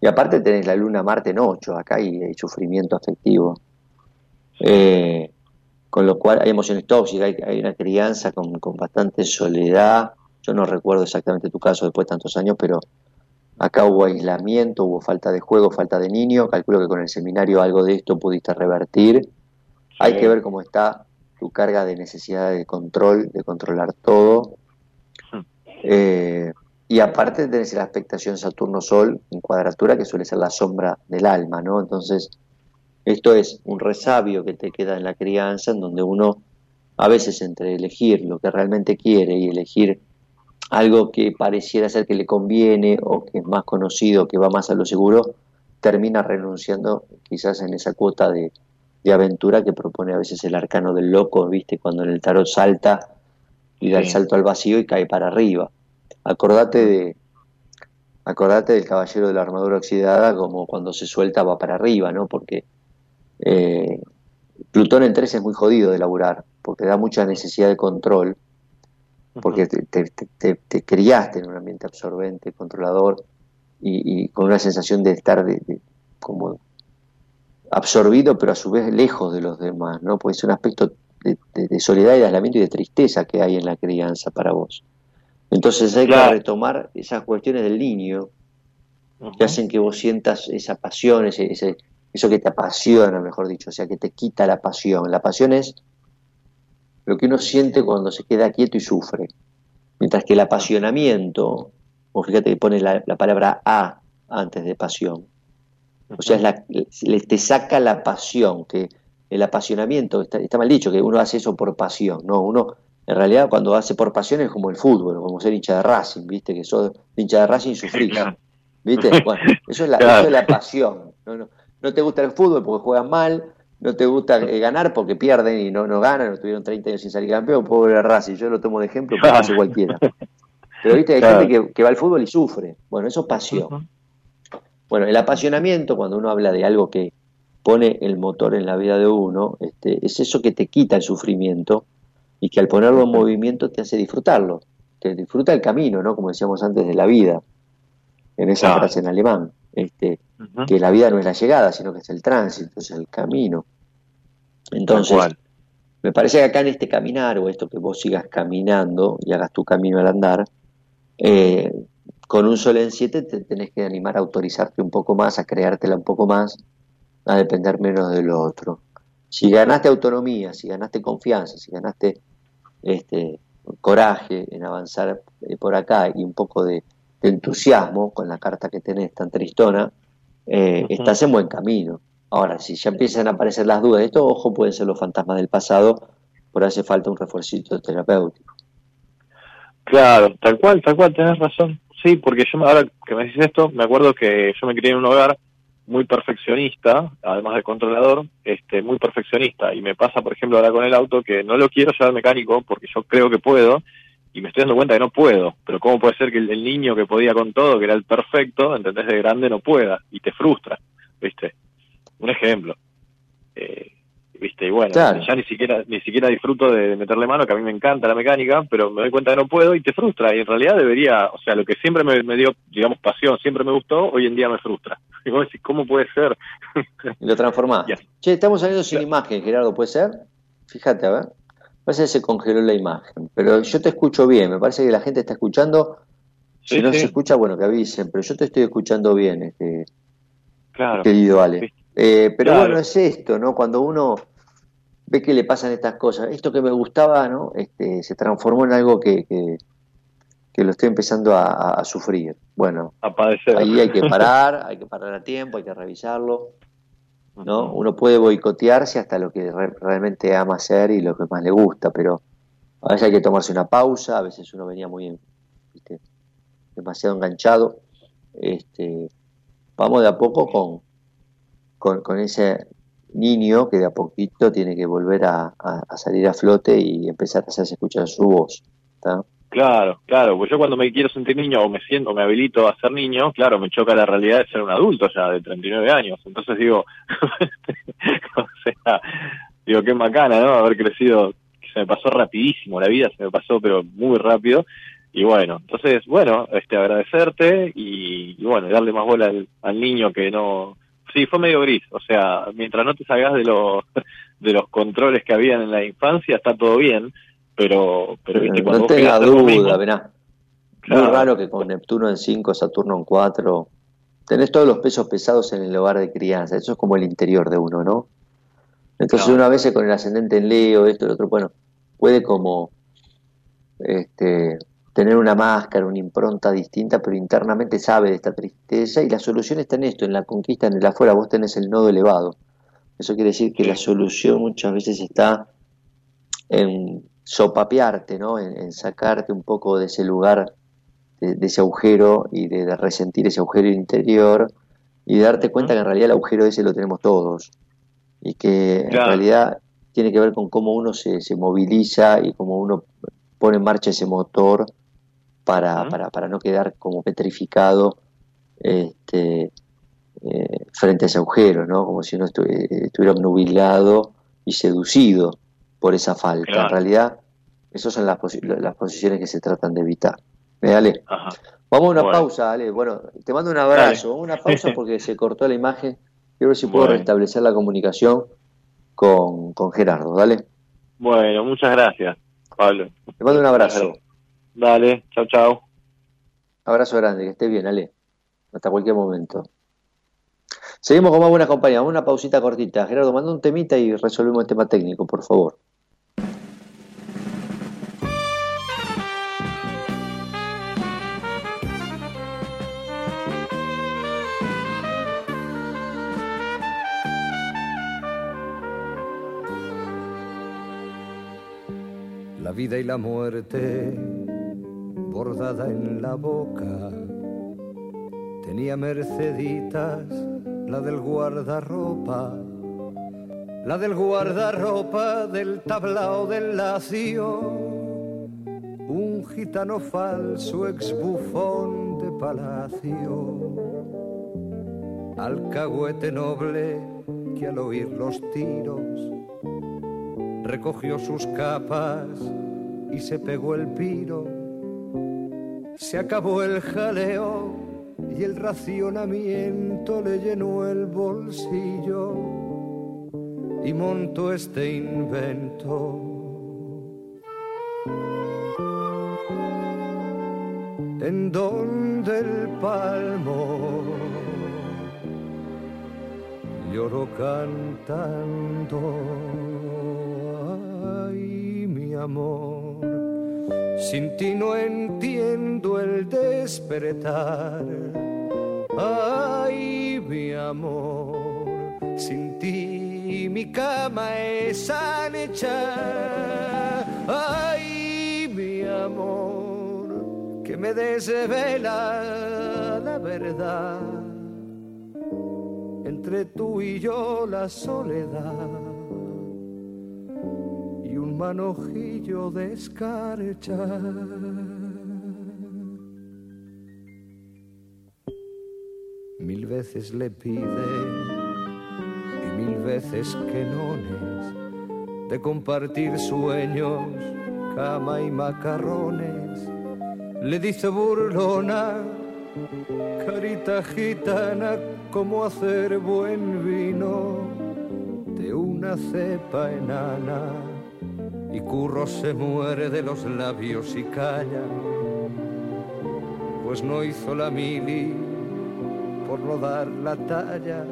Y aparte tenés la luna Marte en 8, acá hay, hay sufrimiento afectivo. Eh, con lo cual hay emociones tóxicas, hay, hay una crianza con, con bastante soledad. Yo no recuerdo exactamente tu caso después de tantos años, pero acá hubo aislamiento, hubo falta de juego, falta de niño. Calculo que con el seminario algo de esto pudiste revertir. Hay que ver cómo está tu carga de necesidad de control, de controlar todo. Hmm. Eh, y aparte tenés la expectación Saturno-Sol en cuadratura, que suele ser la sombra del alma, ¿no? Entonces, esto es un resabio que te queda en la crianza, en donde uno, a veces entre elegir lo que realmente quiere y elegir algo que pareciera ser que le conviene o que es más conocido, que va más a lo seguro, termina renunciando quizás en esa cuota de, de aventura que propone a veces el arcano del loco, ¿viste? Cuando en el tarot salta y da el salto al vacío y cae para arriba. Acordate de acordate del caballero de la armadura oxidada como cuando se suelta va para arriba, ¿no? Porque eh, Plutón en 3 es muy jodido de laburar, porque da mucha necesidad de control, porque te, te- te- te- te criaste en un ambiente absorbente, controlador, y, y con una sensación de estar de, de- como absorbido, pero a su vez lejos de los demás, ¿no? Puede ser un aspecto de, soledad y de aislamiento y de tristeza que hay en la crianza para vos. Entonces hay que retomar esas cuestiones del niño que hacen que vos sientas esa pasión, ese, eso que te apasiona, mejor dicho, o sea, que te quita la pasión. La pasión es lo que uno siente cuando se queda quieto y sufre. Mientras que el apasionamiento, o fíjate que pone la, palabra a antes de pasión. O sea, es la, te saca la pasión, que el apasionamiento, está, mal dicho, que uno hace eso por pasión, no, uno en realidad cuando hace por pasión es como el fútbol, como ser hincha de Racing, viste, que sos hincha de Racing y sufrís, viste, bueno, eso es la, eso es la pasión, no, no, no te gusta el fútbol porque juegan mal, no te gusta eh, ganar porque pierden y no, no ganan, no tuvieron 30 años sin salir campeón, pobre Racing, yo lo tomo de ejemplo, pero hace cualquiera. Pero viste, hay gente que, va al fútbol y sufre. Bueno, eso es pasión. Bueno, el apasionamiento, cuando uno habla de algo que pone el motor en la vida de uno, este, es eso que te quita el sufrimiento y que al ponerlo en movimiento te hace disfrutarlo. Te disfruta el camino, ¿no? Como decíamos antes de la vida, en esa frase en alemán. Este, que la vida no es la llegada, sino que es el tránsito, es el camino. Entonces, me parece que acá en este caminar, o esto que vos sigas caminando y hagas tu camino al andar, eh, con un sol en siete te tenés que animar a autorizarte un poco más, a creártela un poco más, a depender menos de lo otro. Si ganaste autonomía, si ganaste confianza, si ganaste este, coraje en avanzar eh, por acá y un poco de, entusiasmo con la carta que tenés tan tristona, eh, estás en buen camino. Ahora, si ya empiezan a aparecer las dudas de esto, ojo, pueden ser los fantasmas del pasado, por hace falta un refuercito terapéutico. Claro, tal cual, tal cual, tenés razón. Sí, porque yo ahora que me dices esto, me acuerdo que yo me crié en un hogar muy perfeccionista, además de controlador, este, muy perfeccionista. Y me pasa, por ejemplo, ahora con el auto que no lo quiero llevar mecánico porque yo creo que puedo y me estoy dando cuenta que no puedo. Pero ¿cómo puede ser que el, niño que podía con todo, que era el perfecto, entendés, de grande no pueda? Y te frustra, ¿viste? Un ejemplo. Eh, viste y bueno ya ni siquiera ni siquiera disfruto de meterle mano que a mí me encanta la mecánica pero me doy cuenta que no puedo y te frustra. Y en realidad debería o sea lo que siempre me, dio digamos pasión siempre me gustó hoy en día me frustra. Y vos decís cómo puede ser y lo transformás. Che estamos saliendo sin imagen Gerardo puede ser fíjate a ver parece que se congeló la imagen pero yo te escucho bien me parece que la gente está escuchando si no se escucha bueno que avisen pero yo te estoy escuchando bien este claro. querido Ale. Eh, pero bueno, es esto, ¿no? Cuando uno ve que le pasan estas cosas, esto que me gustaba, ¿no? Este, se transformó en algo que, que, lo estoy empezando a, sufrir. Bueno, ahí hay que parar, hay que parar a tiempo, hay que revisarlo, ¿no? Uno puede boicotearse hasta lo que realmente ama hacer y lo que más le gusta, pero a veces hay que tomarse una pausa, a veces uno venía muy demasiado enganchado. Este, vamos de a poco con, con, ese niño que de a poquito tiene que volver a, salir a flote y empezar a hacerse escuchar su voz. Claro, claro, pues yo cuando me quiero sentir niño o me siento, me habilito a ser niño, claro, me choca la realidad de ser un adulto ya de 39 años. Entonces digo, o sea, digo, qué macana, ¿no? Haber crecido, se me pasó rapidísimo la vida, se me pasó pero muy rápido. Y bueno, entonces, bueno, este agradecerte y, bueno, darle más bola al niño que no sí, fue medio gris. O sea, mientras no te salgas de los, de los controles que habían en la infancia, está todo bien. Pero, pero ¿viste? no tenga duda, verá. Muy raro que con Neptuno en 5, Saturno en 4, tenés todos los pesos pesados en el hogar de crianza. Eso es como el interior de uno, ¿no? Entonces, una vez con el ascendente en Leo, esto, el otro, bueno, puede como este, tener una máscara, una impronta distinta, pero internamente sabe de esta tristeza y la solución está en esto, en la conquista, en el afuera, vos tenés el nodo elevado. Eso quiere decir que la solución muchas veces está en sopapearte, ¿no? en, sacarte un poco de ese lugar, de, ese agujero y de, resentir ese agujero interior y darte cuenta que en realidad el agujero ese lo tenemos todos y que en realidad tiene que ver con cómo uno se, se moviliza y cómo uno pone en marcha ese motor para, para, para no quedar como petrificado este, eh, frente a ese agujero, ¿no? Como si uno estuviera nubilado y seducido por esa falta. En realidad, esas son las, las posiciones que se tratan de evitar. dale? Vamos a una pausa, Ale. Bueno, te mando un abrazo. Una pausa porque se cortó la imagen. Quiero ver si puedo Bueno. restablecer la comunicación con, con Gerardo. Dale. Bueno, muchas gracias, Pablo. Te mando un abrazo. Dale, chao, chao. Abrazo grande, que estés bien, Ale. Hasta cualquier momento. Seguimos con más buenas compañías. Vamos a Una pausita cortita. Gerardo, manda un temita y resolvemos el tema técnico, por favor. Vida y la muerte bordada en la boca. Tenía Merceditas, la del guardarropa, la del guardarropa del tablao del lacio. Un gitano falso, ex bufón de palacio. Alcahuete noble que al oír los tiros recogió sus capas y se pegó el piro. Se acabó el jaleo y el racionamiento le llenó el bolsillo y montó este invento. En donde el palmo lloró cantando. Ay, mi amor, sin ti no entiendo el despertar. Ay, mi amor, sin ti mi cama es anhecha. Ay, mi amor, que me desvela la verdad entre tú y yo la soledad manojillo de escarcha. Mil veces le pide y mil veces que nones de compartir sueños, cama y macarrones. Le dice burlona, carita gitana, cómo hacer buen vino de una cepa enana. Y Curro se muere de los labios y calla, pues no hizo la mili por no dar la talla.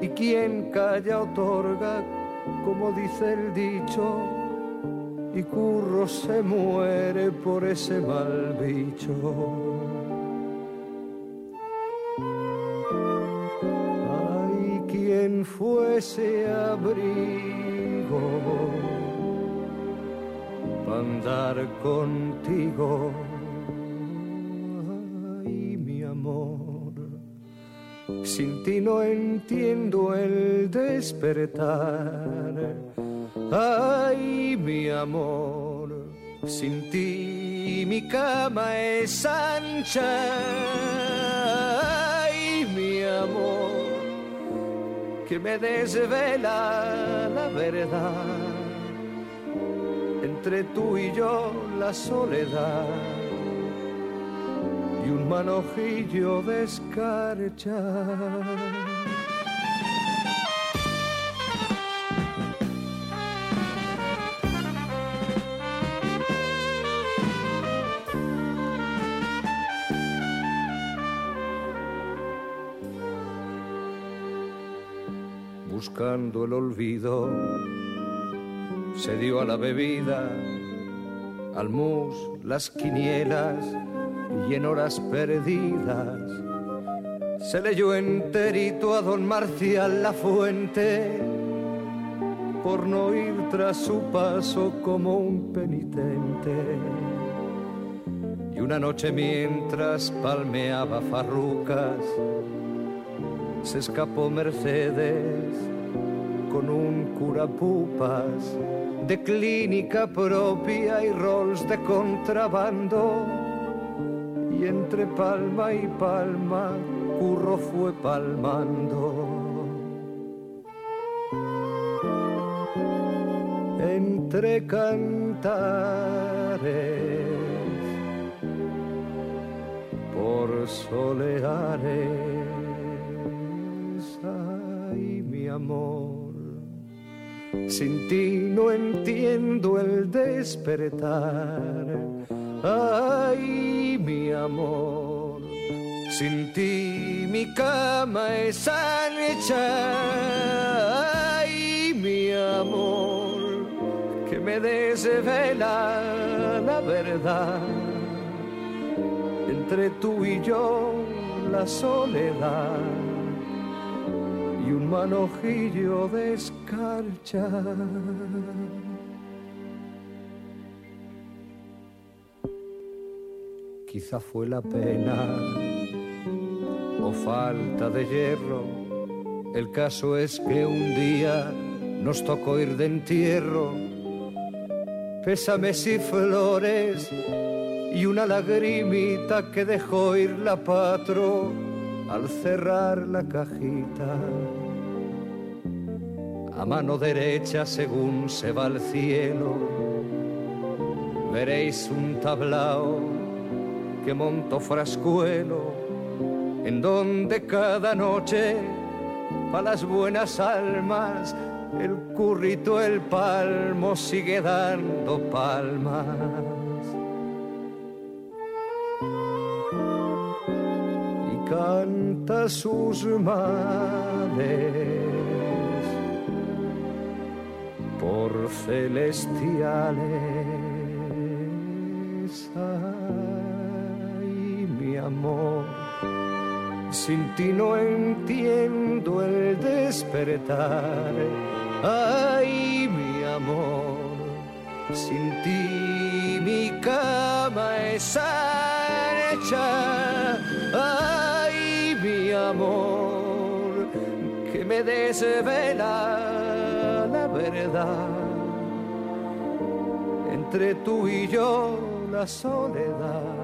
Y quien calla otorga, como dice el dicho, y Curro se muere por ese mal bicho. Ay, quien fuese abrigo andar contigo. Ay, mi amor, sin ti no entiendo el despertar. Ay, mi amor, sin ti mi cama es ancha. Ay, mi amor, que me desvela la verdad. Entre tú y yo la soledad y un manojillo de escarcha. buscando el olvido, se dio a la bebida, al mus, las quinielas y en horas perdidas. Se leyó enterito a don Marcial La Fuente por no ir tras su paso como un penitente. Y una noche mientras palmeaba farrucas, se escapó Mercedes con un curapupas de clínica propia y rolls de contrabando. Y entre palma y palma, curro fue palmando. Entre cantares por soleares. amor. Sin ti no entiendo el despertar. Ay, mi amor. Sin ti mi cama es ancha. Ay, mi amor. Que me desvela la verdad. Entre tú y yo la soledad un manojillo de escarcha. Quizá fue la pena o falta de hierro. El caso es que un día nos tocó ir de entierro. Pésames y flores y una lagrimita que dejó ir la patro al cerrar la cajita. A mano derecha según se va al cielo, veréis un tablao que monto frascuelo, en donde cada noche, para las buenas almas, el currito, el palmo sigue dando palmas. Y canta sus males por celestiales. Ay, mi amor, sin ti no entiendo el despertar. Ay, mi amor, sin ti mi cama es hecha. Ay, mi amor, que me desvela la Entre tú y yo la soledad